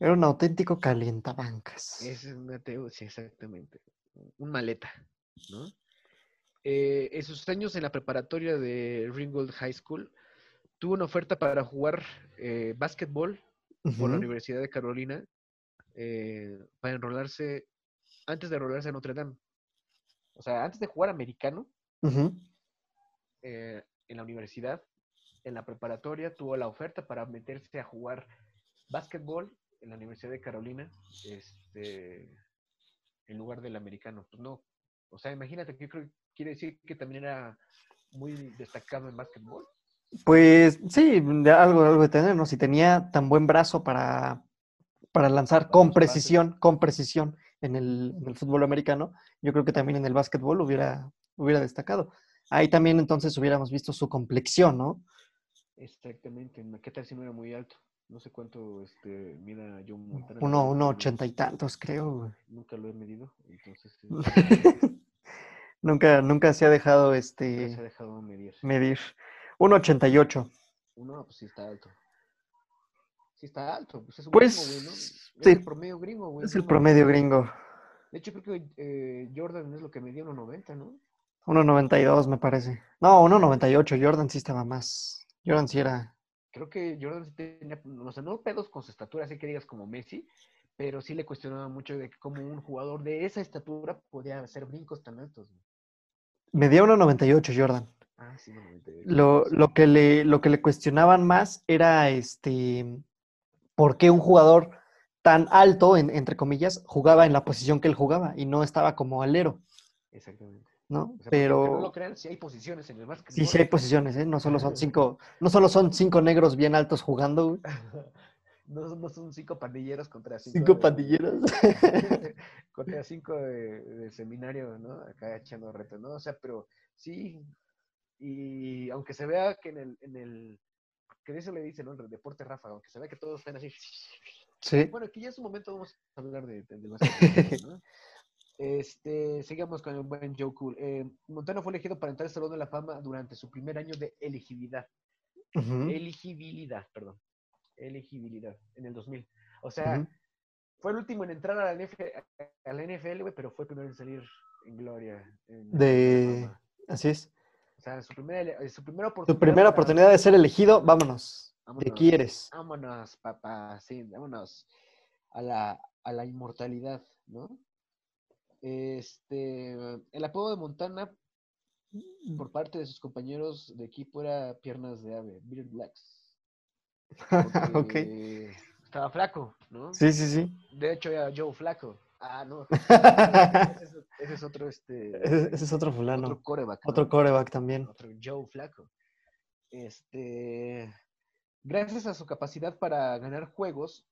Era un auténtico calientabancas. es una sí, exactamente. Un maleta, ¿no? Eh, en sus años en la preparatoria de Ringgold High School, tuvo una oferta para jugar eh, básquetbol por la Universidad de Carolina eh, para enrolarse, antes de enrolarse a Notre Dame. O sea, antes de jugar americano eh, en la universidad, en la preparatoria, tuvo la oferta para meterse a jugar básquetbol en la Universidad de Carolina, este, en lugar del americano. Pues no. O sea, imagínate que yo creo que quiere decir que también era muy destacado en básquetbol. Pues sí, de algo, algo de tener, ¿no? Si tenía tan buen brazo para, para lanzar con precisión, con precisión en el, en el fútbol americano, yo creo que también en el básquetbol hubiera, hubiera destacado. Ahí también entonces hubiéramos visto su complexión, ¿no? Exactamente. ¿Qué tal si no era muy alto? No sé cuánto este, mira Joe Montana. Uno, uno no- ochenta y tantos, creo. güey. Nunca lo he medido, entonces eh, nunca, nunca se ha dejado nunca este se ha dejado medir. medir. 1.88. Uno, pues sí está alto. Sí está alto, pues es un Pues, gringo, güey, ¿no? Es sí. el promedio gringo, güey. Es no el promedio gringo. De hecho, creo que eh, Jordan es lo que medía 1.90, ¿no? 1.92 me parece. No, 1.98. Jordan sí estaba más. Jordan sí era. Creo que Jordan sí tenía, o sea, no pedos con su estatura, así que digas como Messi, pero sí le cuestionaba mucho de cómo un jugador de esa estatura podía hacer brincos tan altos. güey. Medía 1.98 Jordan. Ah, sí, 1.98. Lo, lo, que le, lo que le cuestionaban más era este por qué un jugador tan alto, en- entre comillas, jugaba en la posición que él jugaba y no estaba como alero, Exactamente. ¿no? O sea, porque Pero no lo crean, sí hay posiciones en el básquetbol. sí, sí hay posiciones, ¿eh? No solo son cinco, no solo son cinco negros bien altos jugando, güey. No, no son cinco pandilleros contra cinco. Cinco de- pandilleros. contra cinco de, de seminario, ¿no? Acá echando reto, ¿no? O sea, pero sí. Y aunque se vea que en el, en el que eso le dicen, ¿no? El deporte Rafa, aunque se vea que todos están así. Sí. Bueno, que ya es un momento vamos a hablar de, de, de básquetbol, ¿no? Este, sigamos con el buen Joe Cool. Eh, Montana fue elegido para entrar al Salón de la Fama durante su primer año de elegibilidad. Ujú, Elegibilidad, perdón. Elegibilidad, en el 2000. O sea, fue el último en entrar a la, NF a la NFL, güey, pero fue el primero en salir en gloria. en De-. Así es. O sea, su primera, su primera oportunidad. Primera de ser elegido, vámonos. ¿De Vámonos. aquí eres? Vámonos, papá, sí, vámonos a la, a la inmortalidad, ¿no? Este, el apodo de Montana por parte de sus compañeros de equipo era piernas de ave, Beard Blacks. ok. Estaba flaco, ¿no? Sí, sí, sí. De hecho, era Joe Flaco. Ah, no. ese, es, ese es otro, este, Ese, ese es otro fulano. otro coreback. Otro coreback también. Otro Joe Flaco. Este, gracias a su capacidad para ganar juegos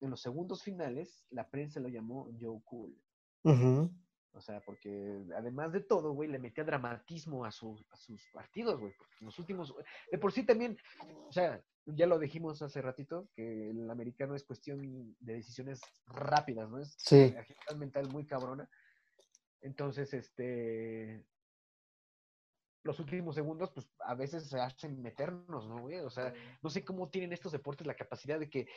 en los segundos finales, la prensa lo llamó Joe Cool. Ujú. O sea, porque además de todo, güey, le metía dramatismo a, su- a sus partidos, güey. Porque en los últimos. De por sí también, o sea, ya lo dijimos hace ratito, que el americano es cuestión de decisiones rápidas, ¿no? Es Sí. agilidad mental muy cabrona. Entonces, este. Los últimos segundos, pues a veces se hacen meternos, ¿no, güey? O sea, no sé cómo tienen estos deportes la capacidad de que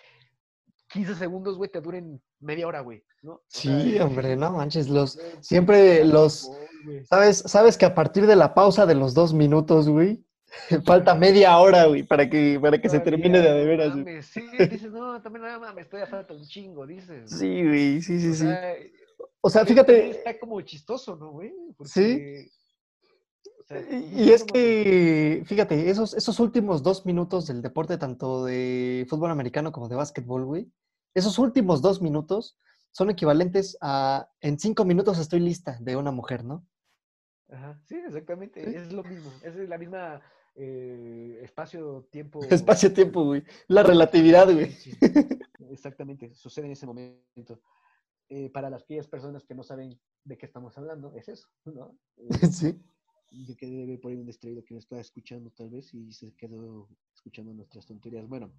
15 segundos, güey, te duren media hora, güey, ¿no? O sea, Sí, hombre, no manches. Los, siempre los. ¿Sabes, sabes que a partir de la pausa de los dos minutos, güey, falta media hora, güey, para que, para que se termine de a de no veras, güey. mames, Sí, dices, no, también no mames, estoy a falta un chingo, dices. Sí, güey, sí, sí, O sí. sea, O sea, fíjate, Está como chistoso, ¿no, güey? Sí. Porque, o sea, y es que, fíjate, esos, esos últimos dos minutos del deporte, tanto de fútbol americano como de básquetbol, güey, esos últimos dos minutos son equivalentes a en cinco minutos estoy lista de una mujer, ¿no? Ajá, sí, exactamente, Sí. es lo mismo, es la misma eh, espacio-tiempo. Espacio-tiempo, güey. La relatividad, güey. Sí, Exactamente, sucede en ese momento. Eh, para las aquellas personas que no saben de qué estamos hablando, es eso, ¿no? Eh, Sí. Yo quedé por ahí un distraído que no estaba escuchando tal vez y se quedó escuchando nuestras tonterías. Bueno,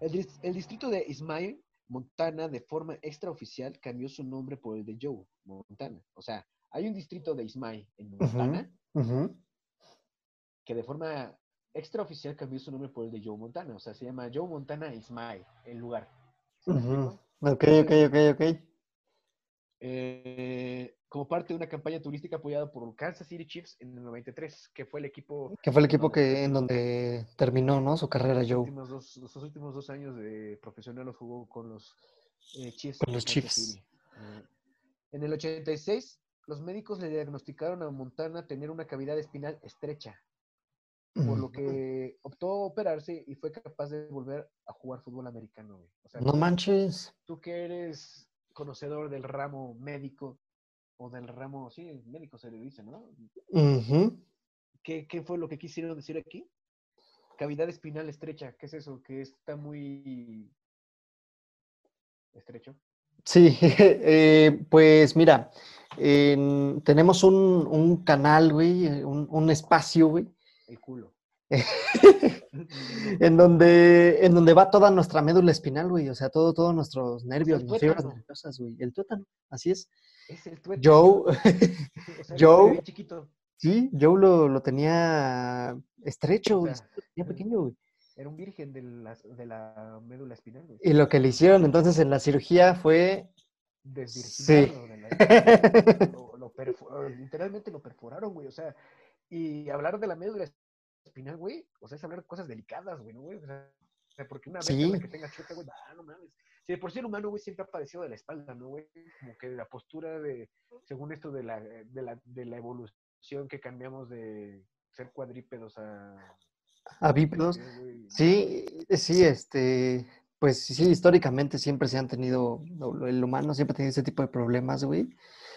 el, el distrito de Ismael, Montana, de forma extraoficial, cambió su nombre por el de Joe, Montana. O sea, hay un distrito de Ismael en Montana Ujú. que de forma extraoficial cambió su nombre por el de Joe Montana. O sea, se llama Joe Montana Ismael, el lugar. ¿Sí me Ujú. explico? Ok, ok, ok, ok. Eh, como parte de una campaña turística apoyada por Kansas City Chiefs en el 93, que fue el equipo Que fue el equipo que en donde terminó, ¿no? Su carrera, los Joe. últimos dos, los últimos dos años de profesional los jugó con los eh, Chiefs. Con los Chiefs. Eh, en el 86, los médicos le diagnosticaron a Montana tener una cavidad espinal estrecha, por lo Ujú. que optó a operarse y fue capaz de volver a jugar fútbol americano. güey. O sea, No manches. tú que eres conocedor del ramo médico o del ramo, sí, médico se le dice, ¿no? ¿Qué, qué fue lo que quisieron decir aquí? Cavidad espinal estrecha, ¿qué es eso? Que está muy estrecho. Sí, eh, pues mira, en- tenemos un, un canal, güey, un, un espacio, güey, El culo. en donde, en donde va toda nuestra médula espinal, güey, o sea, todo, todos nuestros nervios, las fibras nerviosas, güey, el tuétano, así es. Es el tuétano. Joe, O sea, Joe. chiquito. sí, Joe lo, lo tenía estrecho, O güey, sea, lo tenía pequeño, güey. Era un virgen de la, de la médula espinal, güey. Y lo que le hicieron entonces en la cirugía fue desvirginarlo. Sí. Lo, lo literalmente lo perforaron, güey. O sea, y hablar de la médula espinal, güey, o sea, es hablar de cosas delicadas, güey, ¿no, güey? O sea, porque una vez que tenga chueca, güey, ah, no mames. Sí, por sí el humano, güey, siempre ha padecido de la espalda, ¿no, güey? Como que la postura de, según esto de la, de la, de la evolución que cambiamos de ser cuadrípedos a... A bípedos. Sí, sí, este, pues sí, históricamente siempre se han tenido, el humano siempre ha tenido ese tipo de problemas, güey.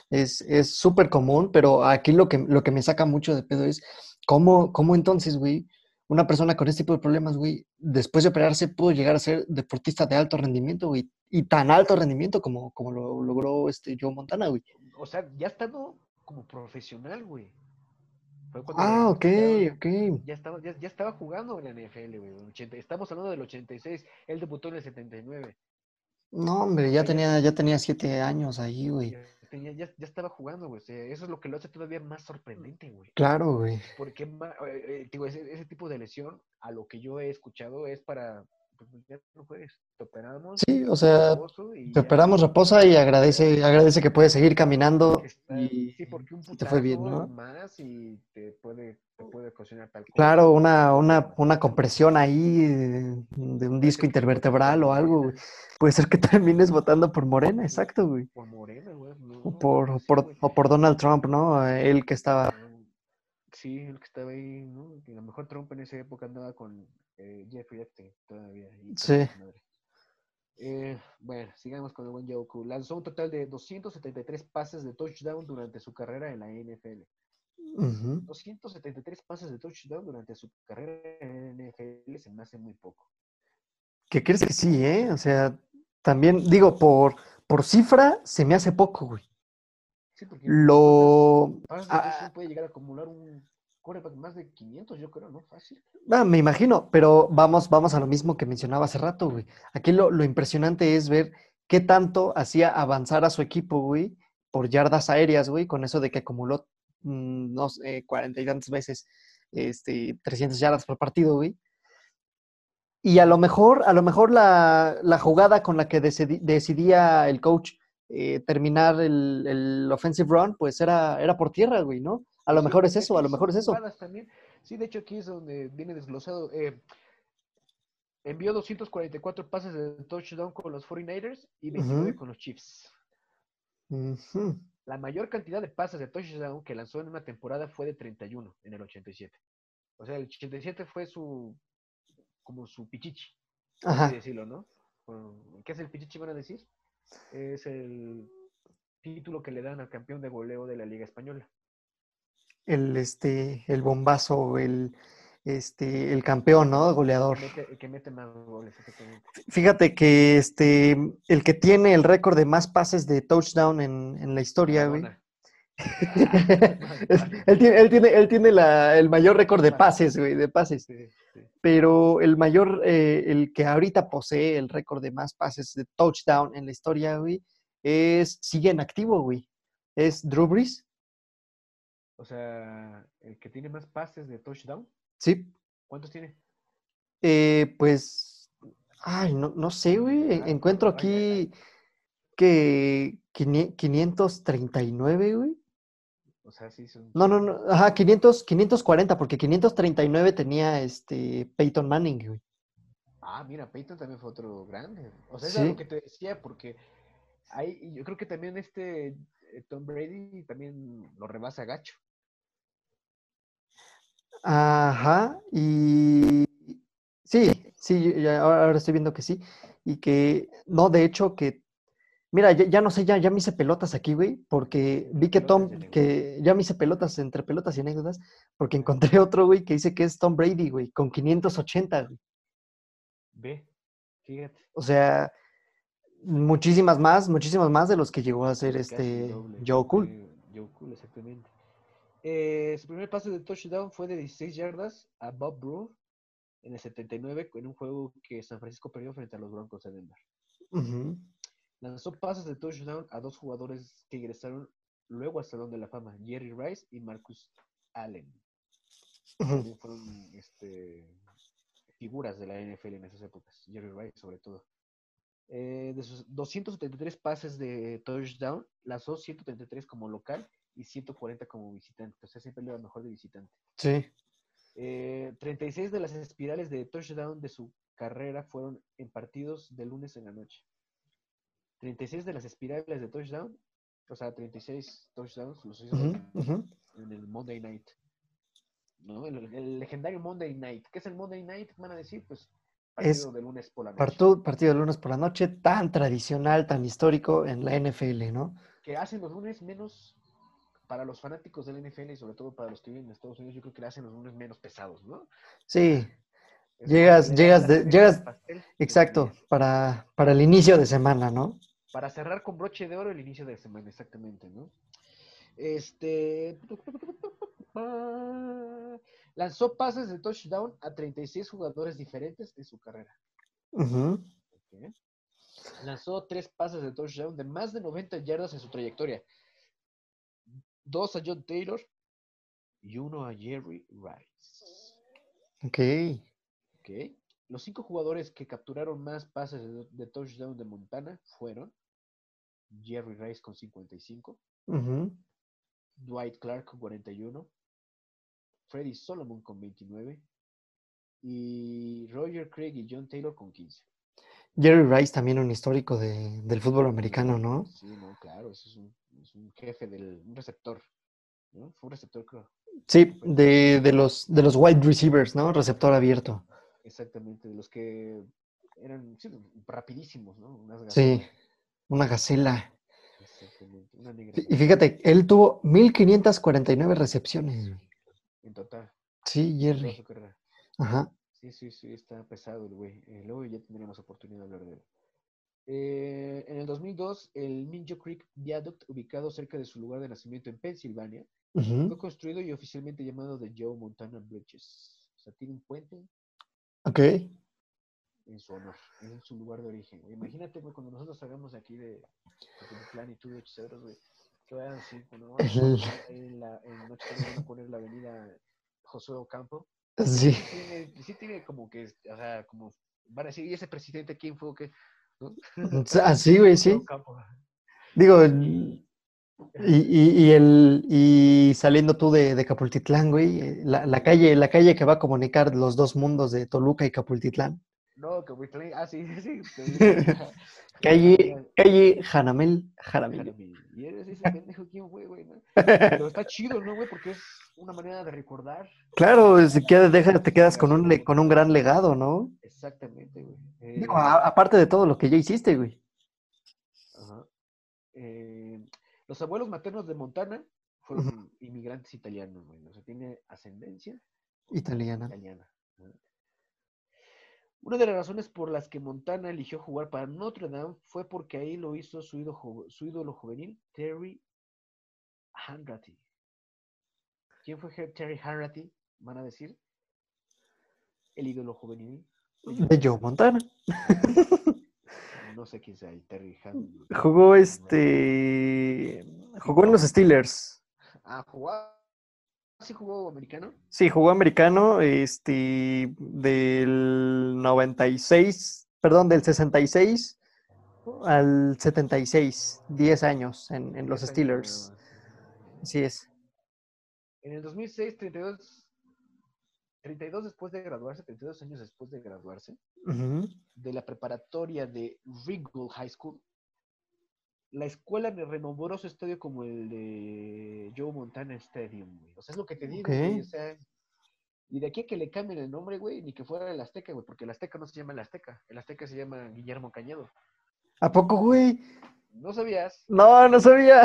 Es súper común, pero aquí lo que, lo que me saca mucho de pedo es cómo, cómo entonces, güey, una persona con este tipo de problemas, güey, después de operarse pudo llegar a ser deportista de alto rendimiento, güey, y tan alto rendimiento como, como lo logró este Joe Montana, güey. O sea, ya estando como profesional, güey. Ah, ok, ok. Ya estaba, ya, ya, estaba jugando en la NFL, güey. Estamos hablando del 86. Él debutó en el 79. No, hombre, ya tenía, ya tenía siete años ahí, güey ya, ya, estaba jugando, güey. eso es lo que lo hace todavía más sorprendente, güey. Claro, güey. Porque, eh, eh, digo, ese, tipo de lesión, a lo que yo he escuchado, es para, pues ya no puedes, te operamos. Sí, o sea, te operamos, reposa y agradece, agradece que puedes seguir caminando. y, sí, porque un te fue bien, ¿no? más y te puede, te puede ocasionar tal Claro, una, una, una compresión ahí de, un disco intervertebral o algo, güey. Puede ser que termines votando por Morena, exacto, güey. Por Morena, güey. o, por, por, o por Donald Trump, ¿no? Él que estaba... Sí, el que estaba ahí, ¿no? a lo mejor Trump en esa época andaba con eh, Jeffrey Epstein todavía. sí. Eh, bueno, sigamos con el buen Yoku. Lanzó un total de 273 pases de touchdown durante su carrera en la NFL. 273 pases de touchdown durante su carrera en la NFL se me hace muy poco. ¿Qué crees que sí, eh? O sea, también digo, por, por cifra se me hace poco, güey. Sí, porque lo... Ah, puede llegar a acumular un más de 500, yo creo, ¿no? Fácil. Ah, me imagino, pero vamos, vamos a lo mismo que mencionaba hace rato, güey. Aquí lo, impresionante es ver qué tanto hacía avanzar a su equipo, güey, por yardas aéreas, güey, con eso de que acumuló, mm, no sé, cuarenta y tantas veces, este, 300 yardas por partido, güey. Y a lo mejor, a lo mejor la, jugada con la que decidía el coach eh, terminar el, el, offensive run, pues era, era por tierra, güey, ¿no? A lo mejor es eso, a lo mejor es eso. Sí, de hecho aquí es donde viene desglosado. Eh, envió 244 pases de touchdown con los 49ers y 29 con los Chiefs. La mayor cantidad de pases de touchdown que lanzó en una temporada fue de 31 en el 87. O sea, el 87 fue su como su pichichi, así decirlo, ¿no? ¿Qué es el pichichi, van a decir? Es el título que le dan al campeón de goleo de la Liga Española el, este, el bombazo, el, este, el campeón, ¿no? Goleador. El que mete, más goles, Fíjate que este, el que tiene el récord de más pases de touchdown en, en la historia, güey. él tiene, él tiene, él tiene la, el mayor récord de pases, güey, de pases. Pero el mayor, eh, el que ahorita posee el récord de más pases de touchdown en la historia, güey, es, sigue en activo, güey. Es Drew Brees. O sea, el que tiene más pases de touchdown. Sí. ¿Cuántos tiene? Eh, pues, ay, no, no sé, güey. Encuentro aquí que 539, güey. O sea, sí son... No, no, no, ajá, 500, 540, porque 539 tenía este Peyton Manning, güey. Ah, mira, Peyton también fue otro grande. O sea, es algo que te decía, porque hay, yo creo que también este eh, Tom Brady también lo rebasa gacho. Ajá, y sí, sí, ahora estoy viendo que sí. Y que, no, de hecho, que, mira, ya, no sé, ya, ya me hice pelotas aquí, güey, porque vi que Tom, que ya me hice pelotas entre pelotas y anécdotas, porque encontré otro, güey, que dice que es Tom Brady, güey, con 580, güey. Ve, fíjate. O sea, muchísimas más, muchísimas más de los que llegó a ser este Joe Cool. Joe Cool, exactamente. Eh, su primer pase de touchdown fue de 16 yardas a Bob Brewer en el 79 en un juego que San Francisco perdió frente a los Broncos de Denver. Lanzó pases de touchdown a dos jugadores que ingresaron luego al Salón de la Fama, Jerry Rice y Marcus Allen. Fueron este, figuras de la NFL en esas épocas, Jerry Rice sobre todo. Eh, de sus 273 pases de touchdown, lanzó 133 como local y 140 como visitante. O sea, siempre le iba mejor de visitante. Sí. Eh, 36 de las espirales de touchdown de su carrera fueron en partidos de lunes en la noche. 36 de las espirales de touchdown, o sea, 36 touchdowns los hizo en el Monday Night. ¿No? El, el legendario Monday Night. ¿Qué es el Monday Night? Van a decir, pues, Es partido de lunes por la noche. Partido, partido de lunes por la noche, tan tradicional, tan histórico en la NFL, ¿no? Que hacen los lunes menos, para los fanáticos del NFL y sobre todo para los que viven en Estados Unidos, yo creo que le hacen los lunes menos pesados, ¿no? Sí, Es Llegas- llegas de- la llegas- pastel exacto, para, para el inicio de semana, ¿no? Para cerrar con broche de oro el inicio de semana, exactamente, ¿no? Este. Lanzó pases de touchdown a 36 jugadores diferentes en su carrera. ¿ok? Lanzó tres pases de touchdown de más de 90 yardas en su trayectoria. Dos a John Taylor y uno a Jerry Rice. Ok. ¿ok? Los cinco jugadores que capturaron más pases de, de touchdown de Montana fueron Jerry Rice con 55, Ujú. Dwight Clark con 41, Freddie Solomon con 29 y Roger Craig y John Taylor con 15. Jerry Rice también un histórico de- del fútbol americano, ¿no? Sí, no, claro, es un, es un jefe del un receptor. ¿no? Fue un receptor, creo. Sí, de, de los, de los wide receivers, ¿no? Receptor abierto. Exactamente, de los que eran sí, rapidísimos, ¿no? Unas Sí. Una gacela. Exactamente, una negra. Y fíjate, él tuvo 1549 recepciones. En total, Sí, Jerry. Ajá. Sí, sí, sí, está pesado el güey. Eh, luego ya tendremos oportunidad de hablar de él. Eh, en el 2002, el Minjo Creek Viaduct, ubicado cerca de su lugar de nacimiento en Pensilvania, fue construido y oficialmente llamado The Joe Montana Bridges. O sea, tiene un puente Ok. En su honor, en su lugar de origen. güey. Imagínate, güey, cuando nosotros salgamos de aquí de plan y tú de Hechiceros, güey, que vayan así, cuando vamos a ahí en, la, en Noche de Verano, poner la avenida Josué Ocampo. Sí. Sí tiene, sí tiene como que, o sea, como, van a decir, ¿y ese presidente quién fue o qué? ¿No? Así, güey, Josué sí. Ocampo. Digo, y, y, y el, y saliendo tú de, de Capultitlán, güey, eh, la, la calle, la calle que va a comunicar los dos mundos de Toluca y Capultitlán. No, que Huitlán- ah, sí, sí. Calle, calle Janamel Jaramillo. Y eres ese pendejo, ¿quién fue, güey? no? Pero está chido, ¿no, güey? Porque es una manera de recordar. Claro, si queda, deja, te quedas con un, con un gran legado, ¿no? Exactamente, güey. Digo, Eh, a- aparte de todo lo que ya hiciste, güey. Ajá. Eh, los abuelos maternos de Montana fueron inmigrantes italianos, güey. O sea, tiene ascendencia Italiana. italiana. ajá. Una de las razones por las que Montana eligió jugar para Notre Dame fue porque ahí lo hizo su ídolo, ju- su ídolo juvenil, Terry Hanratty. ¿Quién fue Terry Hanratty? Van a decir. El ídolo juvenil. De Joe Montana. No sé quién sea el Terry Han. Jugó este. Jugó en los Steelers. Ah, jugó. ¿Sí jugó americano? Sí, jugó americano, este, del 96, perdón, del 66 al 76, 10 años en, en los años Steelers. más. Así es. En el 2006, 32, 32 después de graduarse, 32 años después de graduarse, de la preparatoria de Ringgold High School, la escuela renombró su estadio como el de Joe Montana Stadium, güey. O sea, es lo que te digo, güey. O sea, y de aquí a que le cambien el nombre, güey, ni que fuera el Azteca, güey, porque el Azteca no se llama el Azteca. El Azteca se llama Guillermo Cañedo. ¿A poco, güey? ¿No sabías? No, no sabía.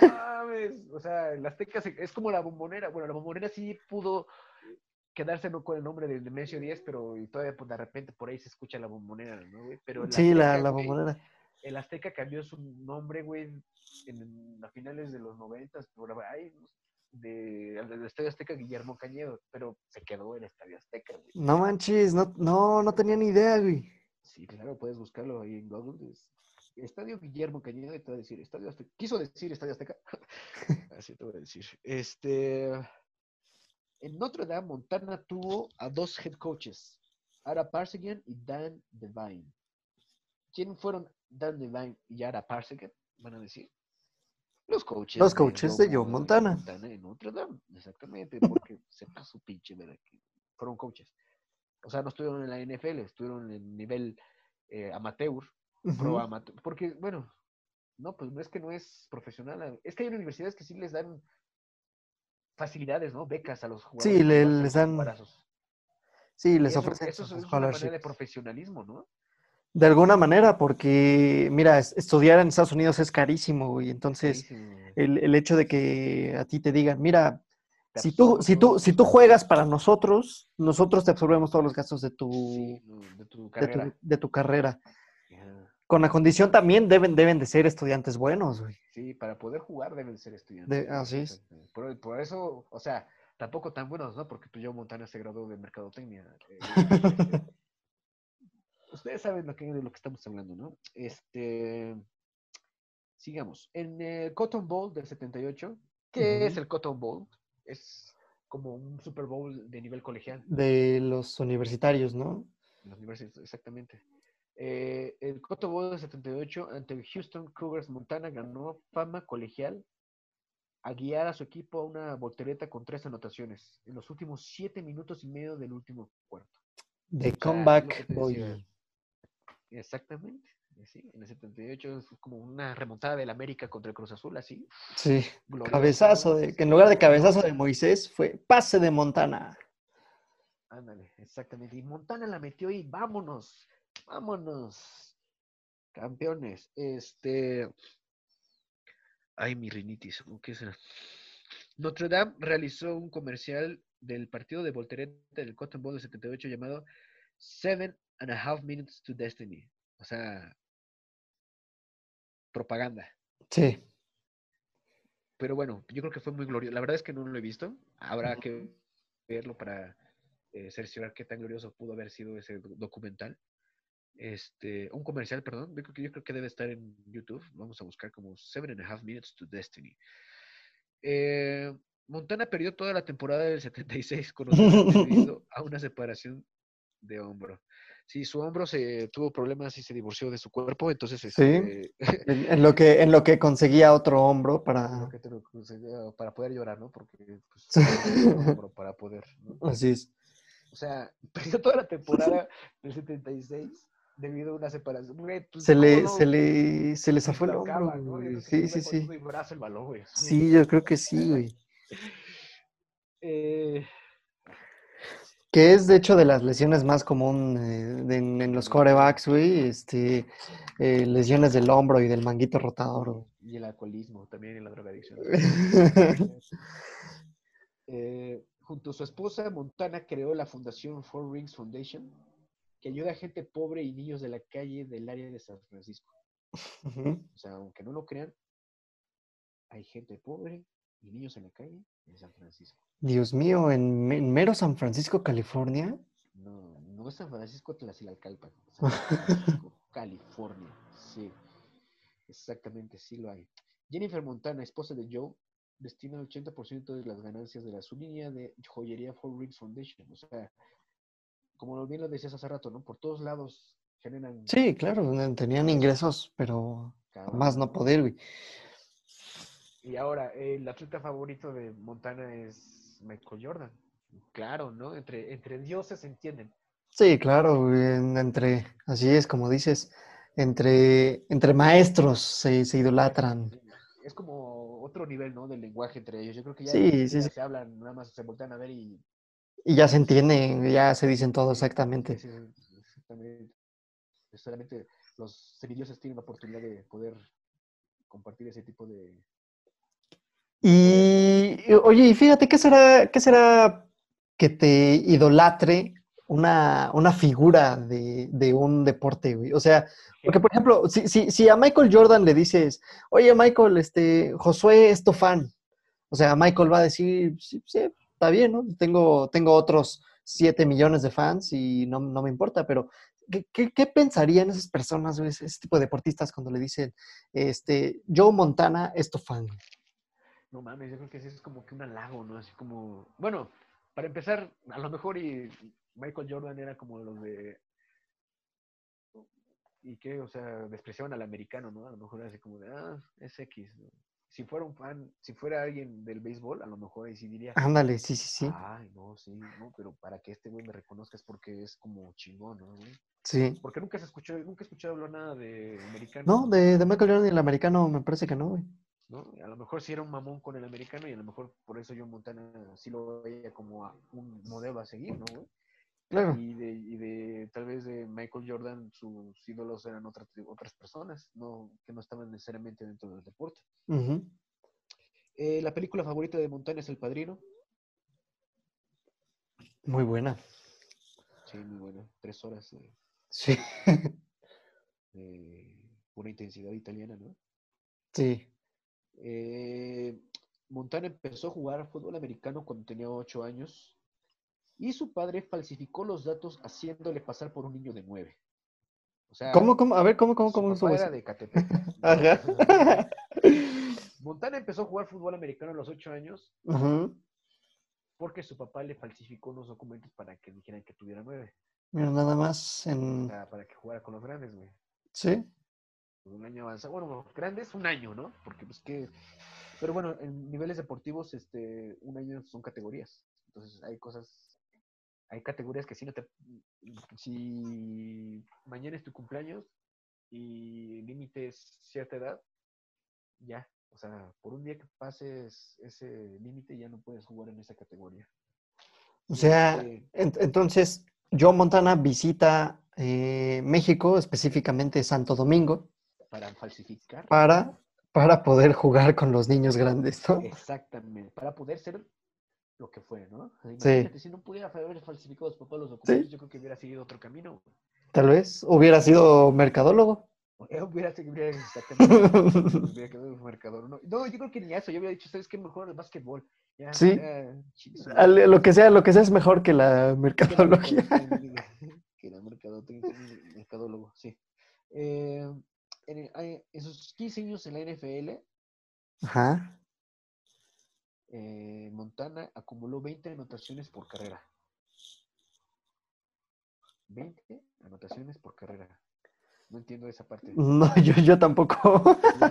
No mames. O sea, el Azteca se- es como la bombonera. Bueno, la bombonera sí pudo quedarse no con el nombre de Nemesio 10, pero y todavía pues, de repente por ahí se escucha la bombonera, ¿no, güey? Pero Sí, la, Azteca, la bombonera. El Azteca cambió su nombre, güey, en, a finales de los noventas, por ahí, de, del Estadio Azteca Guillermo Cañedo, pero se quedó el Estadio Azteca, güey. No manches, no, no, no tenía ni idea, güey. Sí, claro, puedes buscarlo ahí en Google. es Estadio Guillermo Cañedo y te va a decir Estadio Azteca. Quiso decir Estadio Azteca. Así te voy a decir. Este. En Notre Dame, Montana tuvo a dos head coaches, Ara Parsegian y Dan Devine. ¿quién fueron Dan Devine y Yara Parseket? Van a decir. Los coaches. Los coaches de Joe Montana. en Notre Dame, exactamente, porque se pasó pinche, ¿verdad? Que fueron coaches. O sea, no estuvieron en la NFL, estuvieron en nivel eh, amateur, pro amateur. Porque, bueno, no, pues no es que no es profesional. Es que hay universidades que sí les dan facilidades, ¿no? Becas a los jugadores. Sí, le- les dan- embarazos. Sí, les eso, ofrecen eso sus es una manera de profesionalismo, ¿no? De alguna manera, porque, mira, es- estudiar en Estados Unidos es carísimo, güey. Entonces, Carísimo. el, el hecho de que a ti te digan, mira, Te si tú, si tú, si tú juegas para nosotros, nosotros te absorbemos todos los gastos de tu, Sí, de tu de carrera. tu, de tu carrera. Con la condición también deben, deben de ser estudiantes buenos, güey. Sí, para poder jugar deben ser estudiantes. De- así es. Por, por eso, o sea, tampoco tan buenos, ¿no? Porque pues, Joe Montana se graduó de mercadotecnia. Ustedes saben lo que, de lo que estamos hablando, ¿no? Este, sigamos. En el Cotton Bowl del 78, ¿qué es Ujú. el Cotton Bowl? Es como un Super Bowl de nivel colegial. De los universitarios, ¿no? en las universidades, exactamente. Eh, el Cotton Bowl del 78 ante el Houston Cougars Montana ganó fama colegial a guiar a su equipo a una voltereta con tres anotaciones en los últimos siete minutos y medio del último cuarto. De O sea, es lo comeback boy. Exactamente. Sí, en el 78 es como una remontada del América contra el Cruz Azul, así. Sí, cabezazo de, que en lugar de cabezazo de. Moisés fue pase de Montana. Ándale, exactamente. Y Montana la metió y vámonos, vámonos. Campeones. Este. Ay, mi rinitis. ¿o ¿Qué será? Notre Dame realizó un comercial del partido de voltereta del Cotton Bowl del 78 llamado Seven and a Half Minutes to Destiny. O sea, propaganda. Sí. Pero bueno, yo creo que fue muy glorioso. La verdad es que no lo he visto. Habrá que verlo para eh, cerciorar qué tan glorioso pudo haber sido ese do- documental. Este, un comercial, perdón. Yo creo, que, yo creo que debe estar en YouTube. Vamos a buscar como Seven and a Half Minutes to Destiny. Eh, Montana perdió toda la temporada del 76 con debido a una separación de hombro. Sí, su hombro se tuvo problemas y se divorció de su cuerpo, entonces este, En, en lo que, en lo que conseguía otro hombro para. para poder llorar, ¿no? Porque pues, Sí. hombro para poder, ¿no? Así es. O sea, perdió toda la temporada del 76 debido a una separación. Güey, pues, Se ¿cómo le, no se le, se le zafó Sí, sí, sí. todo y brazo el balón, güey. Sí, yo creo que sí, güey. Eh, Que es de hecho de las lesiones más común eh, en, en los corebacks, güey. Este, eh, lesiones del hombro y del manguito rotador. güey. y el alcoholismo también y la drogadicción. Eh, junto a su esposa, Montana creó la fundación Four Rings Foundation, que ayuda a gente pobre y niños de la calle del área de San Francisco. O sea, aunque no lo crean, hay gente pobre y niños en la calle en San Francisco. Dios mío, en, me- en mero San Francisco, California. No, no es San Francisco Tlaxilalcalpan, San Francisco, California. Sí, exactamente, sí lo hay. Jennifer Montana, esposa de Joe, destina el 80% de las ganancias de la su línea de joyería Four Rings Foundation. O sea, como bien lo decías hace rato, ¿no? Por todos lados generan Sí, claro, tenían ingresos, pero cabrón, más no poder, güey. Y ahora, el atleta favorito de Montana es Michael Jordan. Claro, ¿no? Entre, entre dioses se entienden. Sí, claro, entre, así es como dices, entre, entre maestros se, se idolatran. Es como otro nivel, ¿no? Del lenguaje entre ellos. Yo creo que ya Sí, sí, sí. se hablan, nada más se voltean a ver y Y ya se entienden, ya se dicen todo exactamente. exactamente. Solamente los semidioses tienen la oportunidad de poder compartir ese tipo de. Y, oye, y fíjate, ¿qué será, qué será que te idolatre una, una figura de, de un deporte, güey? O sea, porque por ejemplo, si, si, si a Michael Jordan le dices, oye Michael, este, Josué es tu fan, o sea, Michael va a decir, sí, sí, está bien, ¿no? Tengo, tengo otros 7 millones de fans y no, no me importa, pero ¿qué, qué, qué pensarían esas personas, ese tipo de deportistas cuando le dicen, este, Joe Montana es tu fan? No mames, yo creo que sí es como que un halago, ¿no? Así como. Bueno, para empezar, a lo mejor y Michael Jordan era como los de. y que, o sea, despreciaban al americano, ¿no? A lo mejor era así como de, ah, es X. ¿no? Si fuera un fan, si fuera alguien del béisbol, a lo mejor ahí sí diría, Ándale, sí, sí, sí. ay, no, sí, no, pero para que este güey me reconozca es porque es como chingón, ¿no, güey? Sí. Porque nunca se escuchó, nunca he escuchado hablar nada de americano. No, de, de Michael Jordan y el americano me parece que no, güey. ¿No? A lo mejor sí era un mamón con el americano y a lo mejor por eso yo Montana sí lo veía como a un modelo a seguir, ¿no, güey? Claro. Y de, y de tal vez de Michael Jordan, sus ídolos eran otras, otras personas, no, que no estaban necesariamente dentro del deporte. Eh, la película favorita de Montana es El Padrino. Muy buena. Sí, muy buena. Tres horas de, Sí. pura intensidad italiana, ¿no? Sí. Eh, Montana empezó a jugar fútbol americano cuando tenía ocho años y su padre falsificó los datos haciéndole pasar por un niño de nueve. O sea, ¿Cómo, cómo? A ver, ¿cómo, cómo, su cómo era eso? de Catepec. Ajá. Montana empezó a jugar fútbol americano a los ocho años Ujú. porque su papá le falsificó unos documentos para que dijeran que tuviera nueve. Mira, nada más O en... sea, para que jugara con los grandes, güey. Sí. Un año avanzado. Bueno, grandes, un año, ¿no? Porque pues que... Pero bueno, en niveles deportivos, este, un año son categorías. Entonces hay cosas... Hay categorías que si no te... Si mañana es tu cumpleaños y el límite es cierta edad, ya. O sea, por un día que pases ese límite ya no puedes jugar en esa categoría. O sea, Este, en- entonces, Joe Montana visita eh, México, específicamente Santo Domingo, para falsificar. para, para poder jugar con los niños grandes, ¿no? Exactamente, para poder ser lo que fue, ¿no? Sí. Imagínate, si no pudiera haber falsificado a papá los documentos, yo creo que hubiera seguido otro camino. Tal vez hubiera sido mercadólogo. Él hubiera seguido exactamente. hubiera quedado un mercador. No, no, yo creo que ni eso. Yo hubiera dicho, ¿sabes qué? Mejor el básquetbol. Ya, Sí. ya. Lo que sea, lo que sea es mejor que la mercadología. Que la mercadotecnia, mercadólogo, sí. Eh, en, el- en sus 15 años en la NFL, Ajá. eh, Montana acumuló 20 anotaciones por carrera. 20 anotaciones por carrera. No entiendo esa parte. No, yo, yo tampoco. Yo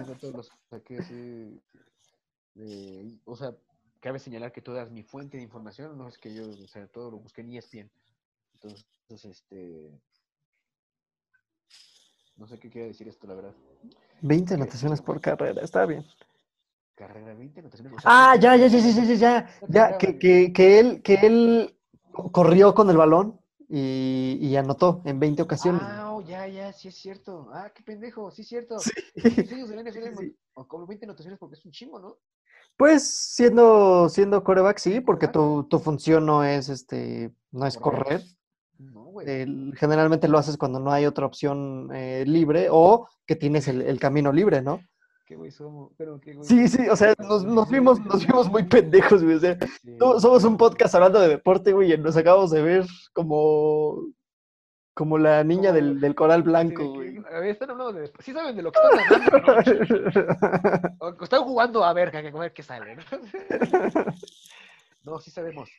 o sea, cabe señalar que toda mi fuente de información, no es que yo, o sea, todo lo busqué en ESPN. Entonces, este... No sé qué quiere decir esto, la verdad. 20 eh, anotaciones por carrera, está bien. Carrera 20 anotaciones. Ah, ya, ya, ya, ya, ya, ya. ya que, que, que, él, que él corrió con el balón y, y anotó en 20 ocasiones. Ah, oh, ya, ya, sí es cierto. Ah, qué pendejo, sí es cierto. Sí. O como 20 anotaciones porque es un chingo, ¿no? Pues siendo, siendo coreback, sí, porque tu, tu función no es este, no es correr, generalmente lo haces cuando no hay otra opción eh, libre o que tienes el, el camino libre, ¿no? Qué güey somos, pero qué güey. Sí, sí, o sea, nos, nos vimos, nos vimos muy pendejos, güey. O sea, Sí. so- somos un podcast hablando de deporte, güey, y nos acabamos de ver como, como la niña del, del coral blanco, güey. Ver, están hablando de. Sí saben de lo que están hablando, ¿no? O están jugando a ver, a ver qué sale, ¿no? No, sí sabemos.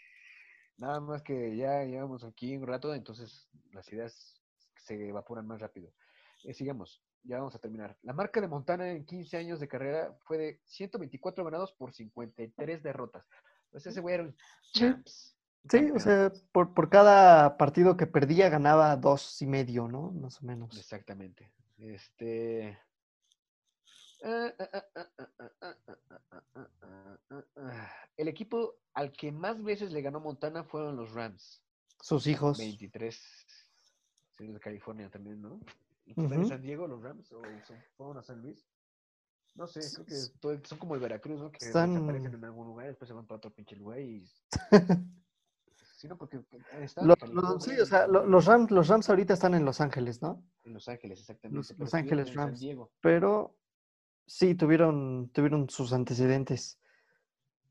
Nada más que ya llevamos aquí un rato, entonces las ideas se evaporan más rápido. Eh, sigamos, ya vamos a terminar. La marca de Montana en 15 años de carrera fue de 124 ganados por 53 derrotas. Pues ese güey era un champs. Sí, o sea, por, por cada partido que perdía ganaba dos y medio, ¿no? Más o menos. Exactamente. Este. El equipo al que más veces le ganó Montana fueron los Rams. Sus hijos. 23. Sí, de California también, ¿no? ¿Están en Ujú. San Diego los Rams o son- fueron a San Luis? No sé, creo que todo- son como el Veracruz, ¿no? Que Están- desaparecen en algún lugar, después se van para otro pinche lugar y. Sí, no, porque están Lo- en lo- California, sí, o sea, los Rams, los Rams ahorita están en Los Ángeles, ¿no? En Los Ángeles, exactamente. Los- Los Ángeles Rams. Diego. Pero sí, tuvieron, tuvieron sus antecedentes.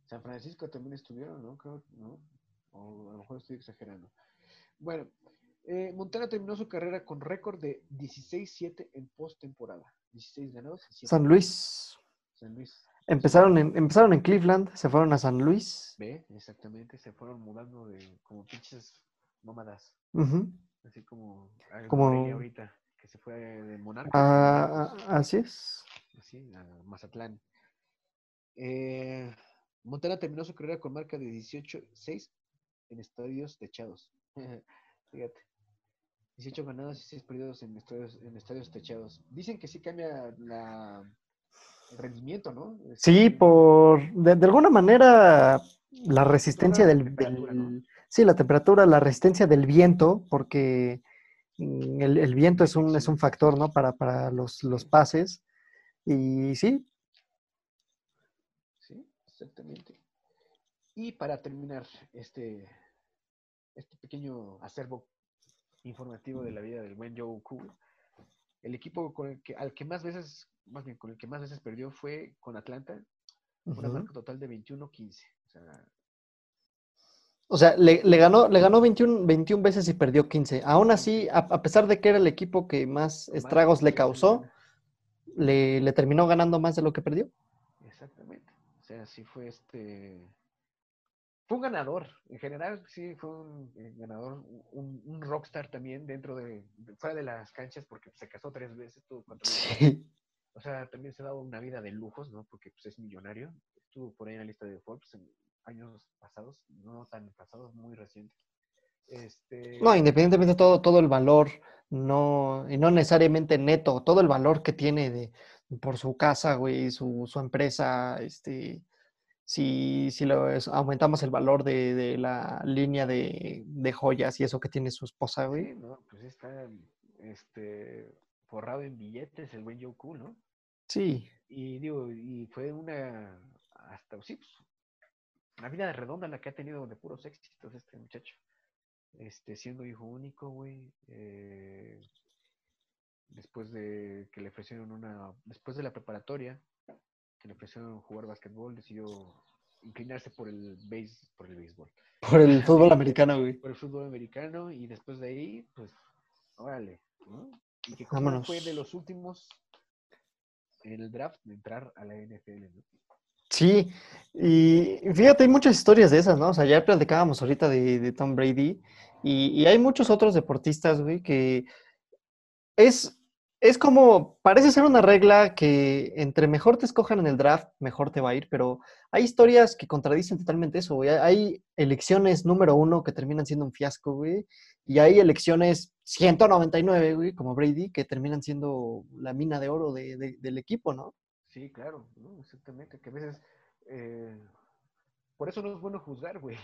San Francisco también estuvieron, ¿no? Creo, ¿no? O a lo mejor estoy exagerando. Bueno, eh, Montana terminó su carrera con récord de 16-7 en postemporada. 16 ganados y 7 San Luis. San Luis. Empezaron en, empezaron en Cleveland, se fueron a San Luis. Ve, exactamente, se fueron mudando de como pinches nómadas. Ujú. Así como Como- ahorita, que se fue de Monarca. Ah, así es. Sí, a Mazatlán. Eh, Montana terminó su carrera con marca de 18-6 en estadios techados. Fíjate. 18 ganados y 6 perdidos en estadios, en estadios techados. Dicen que sí cambia la, el rendimiento, ¿no? Sí, Este, por de, de alguna manera la resistencia la del, ¿no? sí, la temperatura, la resistencia del viento, porque mm, el, el viento es un, es un factor, ¿no? Para, para los, los pases. Y sí, Sí, exactamente. Y para terminar este, este pequeño acervo informativo de la vida del buen Joe Cool, el equipo con el que, al que más veces, más bien con el que más veces perdió fue con Atlanta, una ujú. marca total de 21-15. O sea, O sea, le, le ganó, le ganó 21, 21 veces y perdió 15. Aún así, a, a pesar de que era el equipo que más estragos le causó. Le, le terminó ganando más de lo que perdió. Exactamente. O sea, sí fue este. Fue un ganador. En general, sí, fue un eh, ganador, un, un rockstar también dentro de, fuera de las canchas, porque se casó tres veces, tuvo cuatro. Sí. O sea, también se ha dado una vida de lujos, ¿no? Porque pues, es millonario. Estuvo por ahí en la lista de Forbes en años pasados, no tan pasados, muy recientes. Este, No, independientemente de todo, todo el valor, no, y no necesariamente neto, todo el valor que tiene de, por su casa, güey, su, su empresa, este, si, si lo es- aumentamos el valor de, de la línea de, de joyas y eso que tiene su esposa, sí, güey. ¿no? Pues está este, forrado en billetes el buen Joe Cool, ¿no? Sí, Y digo, y fue una, hasta, sí, pues, una vida redonda la que ha tenido de puros éxitos este muchacho. Este, siendo hijo único, güey. eh, después de que le ofrecieron una, después de la preparatoria, que le ofrecieron jugar básquetbol, decidió inclinarse por el béis, por el béisbol, por el fútbol americano, güey. por el fútbol americano, y después de ahí, pues, órale, ¿no? Y que como fue de los últimos en el draft de entrar a la NFL, ¿no? Sí, y fíjate, hay muchas historias de esas, ¿no? O sea, ya platicábamos ahorita de, de Tom Brady y, y hay muchos otros deportistas, güey, que es, es como, parece ser una regla que entre mejor te escojan en el draft, mejor te va a ir, pero hay historias que contradicen totalmente eso, güey. Hay- elecciones número uno que terminan siendo un fiasco, güey, y hay elecciones 199, güey, como Brady, que terminan siendo la mina de oro de- de- del equipo, ¿no? Sí, claro, ¿no? Exactamente, que a veces, eh, por eso no es bueno juzgar, güey.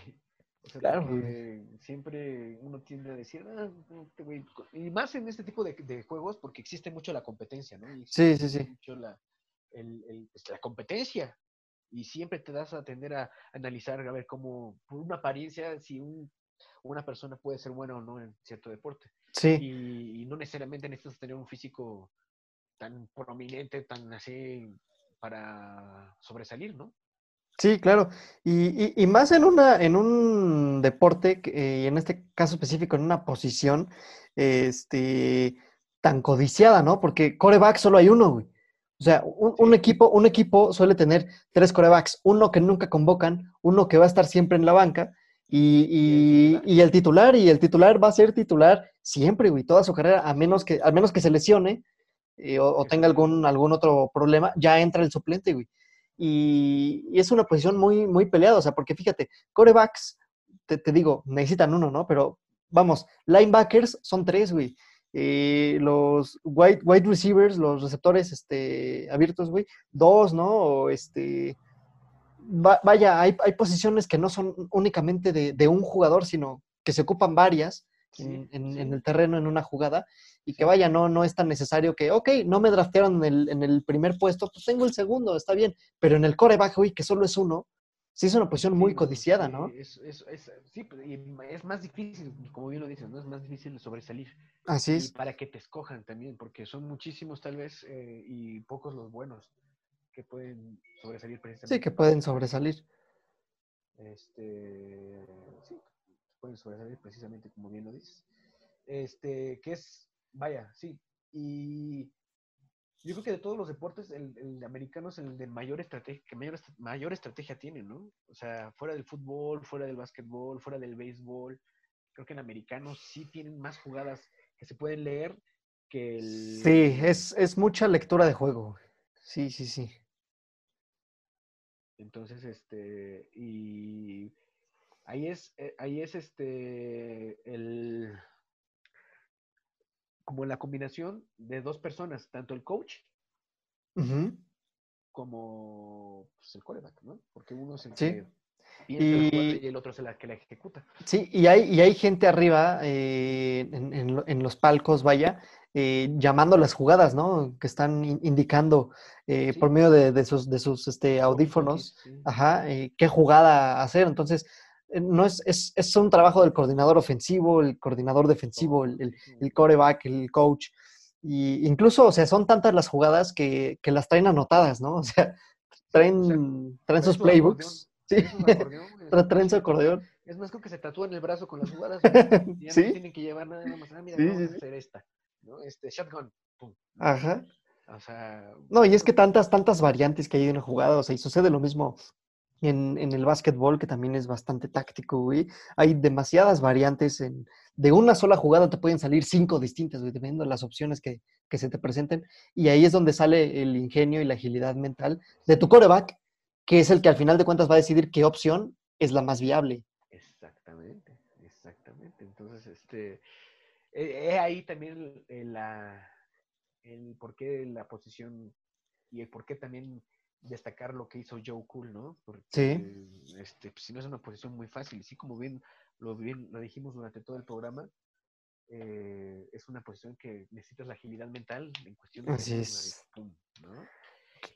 O sea, Claro, porque siempre uno tiende a decir, ah, este güey", y más en este tipo de, de juegos, porque existe mucho la competencia, ¿no? Y Sí, sí, sí. Mucho la, el- el, pues, la competencia. Y siempre te das a tender a analizar, a ver cómo, por una apariencia, si un, una persona puede ser buena o no en cierto deporte. Sí. Y, y no necesariamente necesitas tener un físico tan prominente, tan así, para sobresalir, ¿no? Sí, claro. Y, y- y más en una, en un deporte, eh, y en este caso específico, en una posición este, tan codiciada, ¿no? Porque coreback solo hay uno, güey. O sea, un, un equipo, un equipo suele tener tres corebacks, uno que nunca convocan, uno que va a estar siempre en la banca, y, Y el y- y el titular, y el titular va a ser titular siempre, güey, toda su carrera, a menos que, a menos que se lesione eh, o, o tenga algún, algún otro problema, ya entra el suplente, güey. Y, y es una posición muy, muy peleada, o sea, porque fíjate, corebacks, te, te digo, necesitan uno, ¿no? Pero vamos, linebackers son tres, güey. Eh, los wide, wide receivers, los receptores este, abiertos, güey, dos, ¿no? O este, va- vaya, hay, hay posiciones que no son únicamente de, de un jugador, sino que se ocupan varias Sí, en, en- sí. en el terreno, en una jugada, y que vaya, no, no es tan necesario que, ok, no me draftearon en el, en el primer puesto, pues tengo el segundo, está bien, pero en el coreback, güey, que solo es uno, sí es una posición muy codiciada, ¿no? Es, es, es- sí, pues, y es más difícil, como bien lo dices, ¿no? Es más difícil sobresalir. Así Y es. para que te escojan también, porque son muchísimos tal vez eh, y pocos los buenos que pueden sobresalir precisamente. Sí, que pueden sobresalir. Este, sí, pueden sobresalir precisamente como bien lo dices. Este, que es, vaya, sí. Y yo creo que de todos los deportes, el, el americano es el de mayor estrategia, que mayor, mayor estrategia tiene, ¿no? O sea, fuera del fútbol, fuera del básquetbol, fuera del béisbol, creo que en americano sí tienen más jugadas que se pueden leer que el... Sí, es, es mucha lectura de juego. Sí, sí, sí. Entonces, este, y ahí es, eh, ahí es este, el, como la combinación de dos personas, tanto el coach como pues, el coreback, ¿no? Porque uno es el Sí. que Y- y el otro es el que la ejecuta. Sí, y hay, y hay gente arriba eh, en, en lo- en los palcos, vaya, eh, llamando las jugadas, ¿no? Que están in- indicando eh, Sí. por medio de, de sus, de sus este, audífonos, Sí, sí. ajá, eh, qué jugada hacer. Entonces, no es, es, es un trabajo del coordinador ofensivo, el coordinador defensivo, el, el, el coreback, el coach. Y incluso, o sea, son tantas las jugadas que, que las traen anotadas, ¿no? O sea, traen, traen sus playbooks. Sí, acordeón, traen su acordeón. Es más, creo que se tatúan el brazo con las jugadas. Ya Sí. no tienen que llevar nada más. Ah, mira, Sí, vamos sí, a sí. hacer esta. ¿no? Este, shotgun. Pum. Ajá. O sea. No, y es que tantas, tantas variantes que hay en una jugada, o sea, y sucede lo mismo en, el básquetbol, que también es bastante táctico, güey. Hay demasiadas variantes en, de una sola jugada te pueden salir cinco distintas, güey, dependiendo de las opciones que, que se te presenten. Y ahí es donde sale el ingenio y la agilidad mental de tu coreback, que es el que al final de cuentas va a decidir qué opción es la más viable. Exactamente, exactamente. Entonces, este, he, he ahí también el, el, la, el por qué la posición y el por qué también destacar lo que hizo Joe Cool, ¿no? Porque, Sí. este, pues, si no es una posición muy fácil, y sí, como bien lo, bien, lo dijimos durante todo el programa, eh, es una posición que necesitas la agilidad mental en cuestión de Así es. pum, ¿no?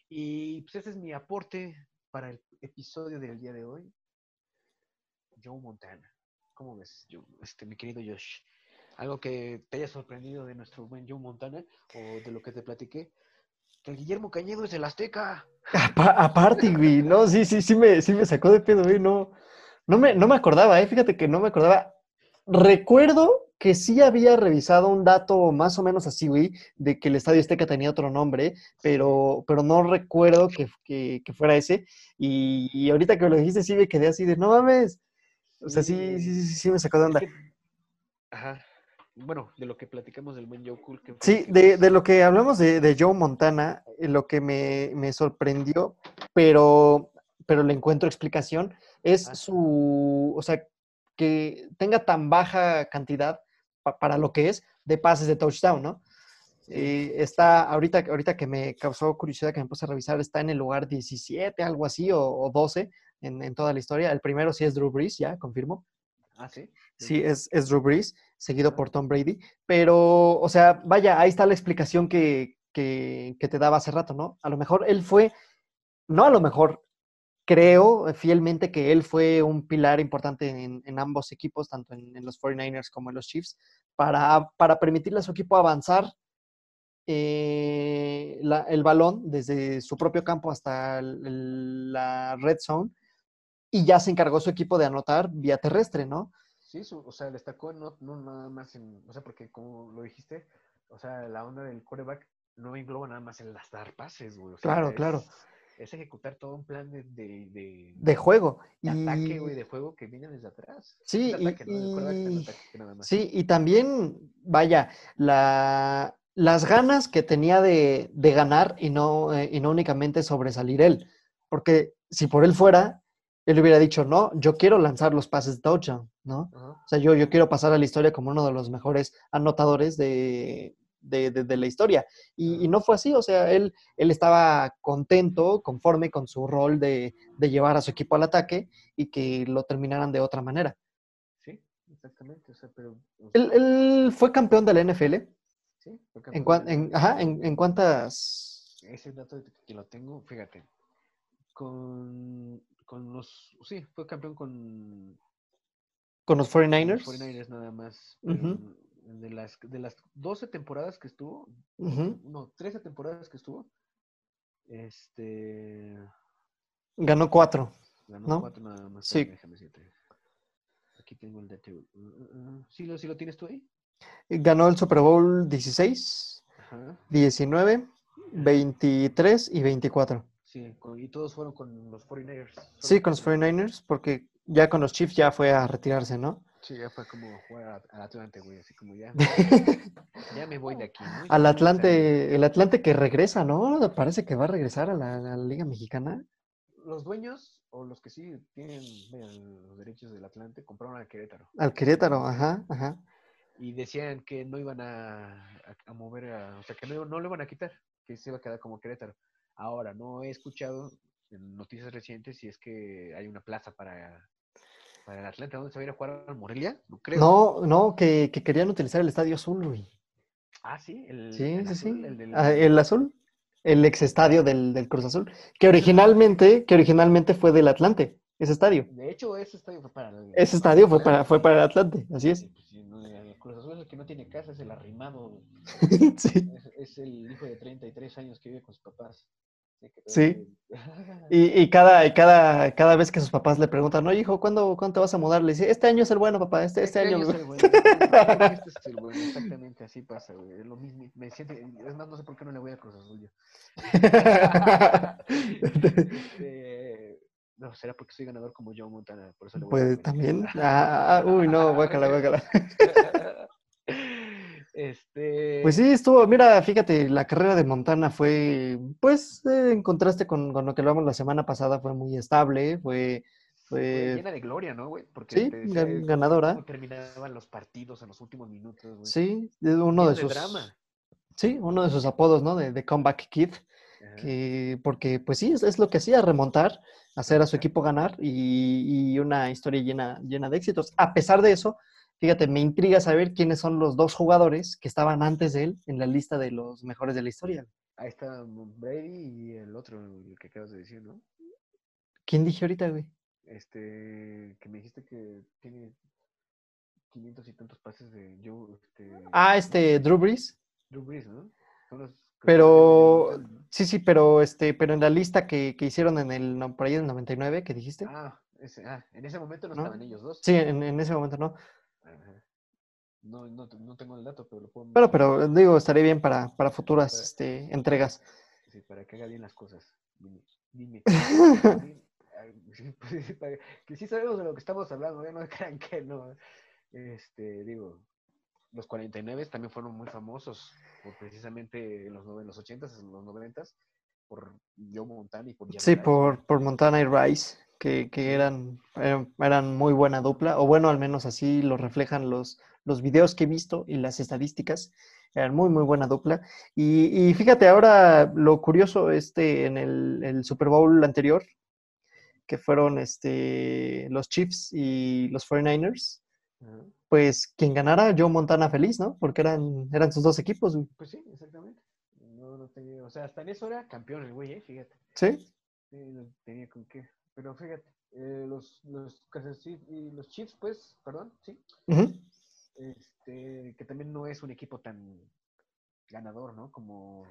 Y pues ese es mi aporte para el episodio del día de hoy. Joe Montana. ¿Cómo ves, Joe? este, mi querido Josh? ¿Algo que te haya sorprendido de nuestro buen Joe Montana o de lo que te platiqué? Que Guillermo Cañedo es el Azteca. Apa- aparte, güey, no, sí, sí, sí me, sí me sacó de pedo, güey, no, no me, no me acordaba, eh, fíjate que no me acordaba. Recuerdo que sí había revisado un dato más o menos así, güey, de que el Estadio Azteca tenía otro nombre, pero, pero no recuerdo que, que- que fuera ese. Y, y ahorita que me lo dijiste, sí me quedé así de, no mames. O sea, sí, sí, sí, sí, sí me sacó de onda. Ajá. Bueno, de lo que platicamos del buen Joe Cool. que Sí, de, de lo que hablamos de, de Joe Montana, eh, lo que me, me sorprendió, pero, pero le encuentro explicación, es Ah. su, o sea, que tenga tan baja cantidad pa- para lo que es de pases de touchdown, ¿no? Eh, está, ahorita, ahorita que me causó curiosidad que me puse a revisar, está en el lugar 17, algo así, o, o 12 en, en toda la historia. El primero sí es Drew Brees, ya, confirmo. Ah, sí. Sí, es, es Drew Brees, seguido por Tom Brady. Pero, o sea, vaya, ahí está la explicación que, que, te daba hace rato, ¿no? A lo mejor él fue, no a lo mejor, creo fielmente que él fue un pilar importante en, en ambos equipos, tanto en, los 49ers como en los Chiefs, para, para permitirle a su equipo avanzar eh, el balón desde su propio campo hasta la red zone y ya se encargó su equipo de anotar vía terrestre, ¿no? Sí, su- o sea, destacó no, no nada más en, o sea, porque como lo dijiste, o sea, la onda del quarterback no engloba nada más en las dar pases, güey. o sea, Claro, es- claro. Es ejecutar todo un plan de, de, de, de juego. de ataque, Y- güey, de juego que viene desde atrás. Sí, y- y- ataque nada más. Sí, y también, vaya, la, las ganas que tenía de, de ganar y no, eh, y no únicamente sobresalir él. Porque si por él fuera, él hubiera dicho, no, yo quiero lanzar los pases de touchdown, ¿no? O sea, yo, yo quiero pasar a la historia como uno de los mejores anotadores de, de, de- de la historia. Y, no fue así, o sea, él, él estaba contento, conforme con su rol de, de llevar a su equipo al ataque y que lo terminaran de otra manera. Sí, exactamente. O sea, pero. Él, él fue campeón de la NFL. sí, fue ¿En, campeón cuan- de- en- ajá, en, en cuántas? Ese dato que lo tengo, fíjate. Con, con los. Sí, fue campeón con. Con los con los 49ers. 49ers nada más. pero Ujú. De las, de las 12 temporadas que estuvo, Ujú. no, 13 temporadas que estuvo, este. Ganó cuatro. Ganó ¿No? cuatro nada más. Sí. Déjame decirte. Aquí tengo el dato. Uh, uh, uh. ¿Sí, lo, ¿Sí lo tienes tú ahí? Ganó el Super Bowl 16, Ajá. 19, 23 y 24. Sí, y todos fueron con los 49ers. Sí, con los 49ers, porque ya con los Chiefs ya fue a retirarse, ¿no? Sí, ya fue como jugar al Atlante, güey, así como ya. Ya me voy de aquí, ¿no? Al. Atlante, el Atlante que regresa, ¿no? Parece que va a regresar a la, a la Liga Mexicana. Los dueños, o los que sí tienen vean, los derechos del Atlante, compraron a Querétaro. Al Querétaro, ajá, ajá. Y decían que no iban a, a- a mover, a- o sea, que no, no lo iban a quitar, que se iba a quedar como Querétaro. Ahora, no he escuchado en noticias recientes si es que hay una plaza para, para el Atlante. ¿Dónde se va a ir a jugar al Morelia? No creo. No, no, que, que querían utilizar el Estadio Azul, güey. Ah, sí, el, Sí, el sí, azul, sí. el del- Ah, el azul, el ex estadio del, del Cruz Azul, que originalmente, que originalmente fue del Atlante, ese estadio. De hecho, ese estadio fue para el, Ese estadio fue para, fue para el Atlante, así es. Sí, pues sí, no, el Cruz Azul es el que no tiene casa, es el arrimado. Sí. Es, es el hijo de 33 años que vive con sus papás. Sí. Y, y cada, y cada, cada vez que sus papás le preguntan, oye, hijo, ¿cuándo, ¿cuándo te vas a mudar? Le dice, este año es el bueno, papá, este, este año. es el bueno, este es el bueno, exactamente, así pasa, güey. Es lo mismo, me siento, es más, no sé por qué no le voy a Cruz Azul yo. Este, no, será porque soy ganador como Joe Montana, por eso le voy a Pues América. también. Ah, ah, uy, no, guácala, guácala. Este. Pues sí, estuvo, mira, fíjate, la carrera de Montana fue, pues, eh, en contraste con, con lo que hablamos la semana pasada, fue muy estable, fue, fue llena de gloria, ¿no, güey? Porque sí, te decía, gan- ganadora. terminaban los partidos en los últimos minutos, güey. Sí, uno de sus, drama. sí, uno de sus apodos, ¿no? De, de Comeback Kid, que, porque, pues sí, es, es lo que hacía, remontar, hacer a su equipo ganar y, y una historia llena, llena de éxitos. A pesar de eso, fíjate, me intriga saber quiénes son los dos jugadores que estaban antes de él en la lista de los mejores de la historia. Ahí está Brady y el otro, el que acabas de decir, ¿no? ¿Quién dije ahorita, güey? Este, que me dijiste que tiene 500 y tantos pases de Joe, este, Ah, este, Drew Brees. Drew Brees, ¿no? Son los que Pero, sí, sí, pero este, pero en la lista que, que hicieron en el, no, por ahí en el 99, que dijiste. Ah, ese, ah, en ese momento no, ¿No? estaban ellos dos. Sí, en, en ese momento no. No, no, no tengo el dato, pero lo puedo Bueno, pero digo, estaría bien para, para futuras Para- este, entregas. Sí, para que haga bien las cosas. Dime. dime. Pues, que sí sabemos de lo que estamos hablando, ya no crean que no. Este, digo, los 49 también fueron muy famosos, por precisamente en los, en los 80s, en los 90s, por Joe Montana y por Sí, Rice, por, por Montana y Rice, que, que eran, eran, eran muy buena dupla, o bueno, al menos así lo reflejan los, los videos que he visto y las estadísticas. Eran muy, muy buena dupla. Y, y fíjate, ahora lo curioso, este, en el, el Super Bowl anterior, que fueron este, los Chiefs y los 49ers, Ajá. pues quien ganara, Joe Montana feliz, ¿no? Porque eran, eran sus dos equipos, güey. Pues sí, exactamente. No, no tenía, o sea, hasta en eso era campeón el güey, ¿eh? fíjate. ¿Sí? Sí, no tenía con qué. Pero fíjate, eh, los, los, los Chiefs, pues, perdón, sí, este, que también no es un equipo tan ganador, ¿no? Como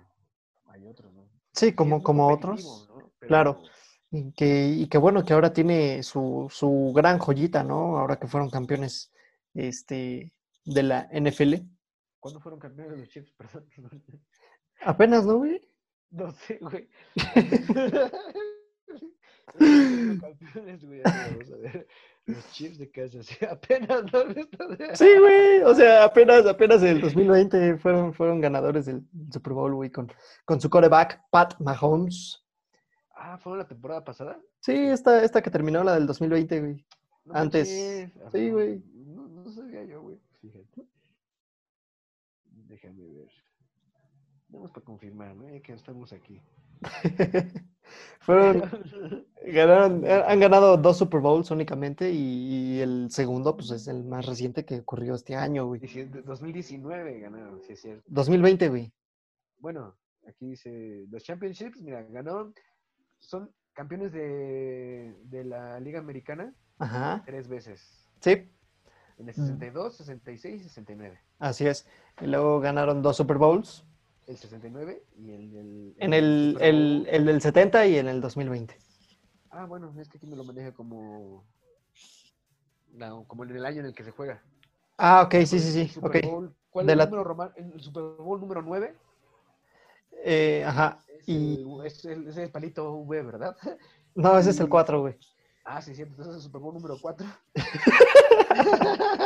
hay otros, ¿no? Sí, como, como otros. ¿no? claro. Y que, y que bueno, que ahora tiene su, su gran joyita, ¿no? Ahora que fueron campeones este, de la NFL. ¿Cuándo fueron campeones los Chiefs? Perdón. Apenas, ¿no, güey? No sé, güey. Campeones, güey, vamos a ver. Los Chiefs de Kansas apenas no Sí, güey. O sea, apenas, apenas el 2020 fueron, fueron ganadores del Super Bowl, güey, con, con su quarterback, Pat Mahomes. Ah, ¿fueron la temporada pasada? Sí, esta, esta que terminó, la del 2020, güey. No Antes. manches, Sí, ah, güey. No, no sabía yo, güey. Fíjate. Déjame ver. Vamos para confirmar, ¿no? Ya que estamos aquí. Fueron, ganaron, eh, han ganado dos Super Bowls únicamente y, y el segundo, pues, es el más reciente que ocurrió este año, güey. Dicien- 2019 ganaron, sí es cierto. 2020, güey. Bueno, aquí dice los championships, mira, ganaron, son campeones de, de la Liga Americana Ajá. tres veces. Sí, En el 62, 66 y 69. así es. Y luego ganaron dos Super Bowls. El 69 y el del... En el, el, el del 70 y en el 2020. Ah, bueno, es que aquí me lo maneja como... No, como en el año en el que se juega. Ah, ok, sí, sí, sí. Super Ok. Bowl, ¿Cuál De es la- el número romano? El Super Bowl número 9 Eh, ajá. es, Y es, el, es el palito V, ¿verdad? no, ese es el y- 4, güey. Ah, sí, cierto. Entonces es el Super Bowl número 4.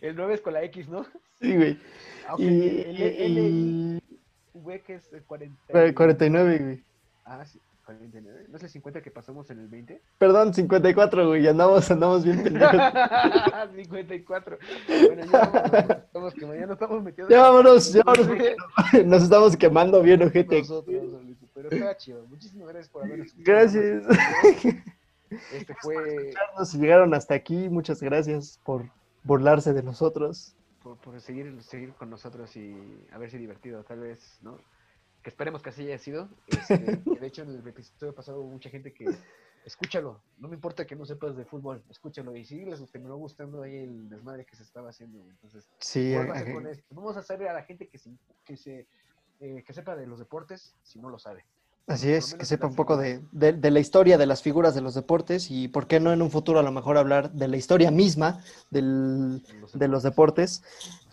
El, el 9 es con la X, ¿no? Sí, güey. Ah, ok, Y, el, el, y- V que es el 40. y- 49, güey. Ah, sí, 49. ¿No es el 50 que pasamos en el 20? Perdón, 54, güey. Andamos, andamos bien pendejos. 54. Bueno, ya vámonos, estamos que mañana estamos metidos. Ya vámonos, ya vámonos, Nos estamos quemando bien, ojete. Nosotros, pero está chido. Muchísimas gracias por habernos Gracias. Este fue Nos llegaron hasta aquí. Muchas gracias por burlarse de nosotros. por, por seguir, seguir con nosotros y haberse divertido, tal vez, ¿no? Que esperemos que así haya sido. Este, que de hecho, en el episodio pasado hubo mucha gente que escúchalo. No me importa que no sepas de fútbol, escúchalo. Y sí, les terminó gustando ahí el desmadre que se estaba haciendo. Entonces, Sí, vuélvase eh, con esto. Vamos a hacer a la gente que se, que se eh, que sepa de los deportes si no lo sabe. Así es, que sepa un poco de, de- de la historia de las figuras de los deportes y por qué no en un futuro a lo mejor hablar de la historia misma del, de los deportes.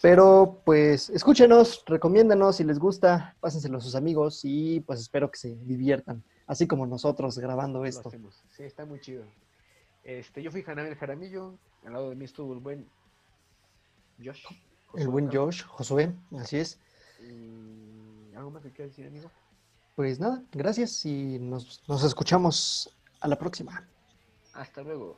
Pero pues escúchenos, recomiéndenos si les gusta, pásenselo a sus amigos y pues espero que se diviertan, así como nosotros grabando esto. Sí, está muy chido. Este, yo fui Janabel Jaramillo, al lado de mí estuvo el buen Josh. El buen. Josh, Josué, así es. Y algo más que quieras decir, amigo. Pues nada, gracias y nos, nos escuchamos a la próxima. Hasta luego.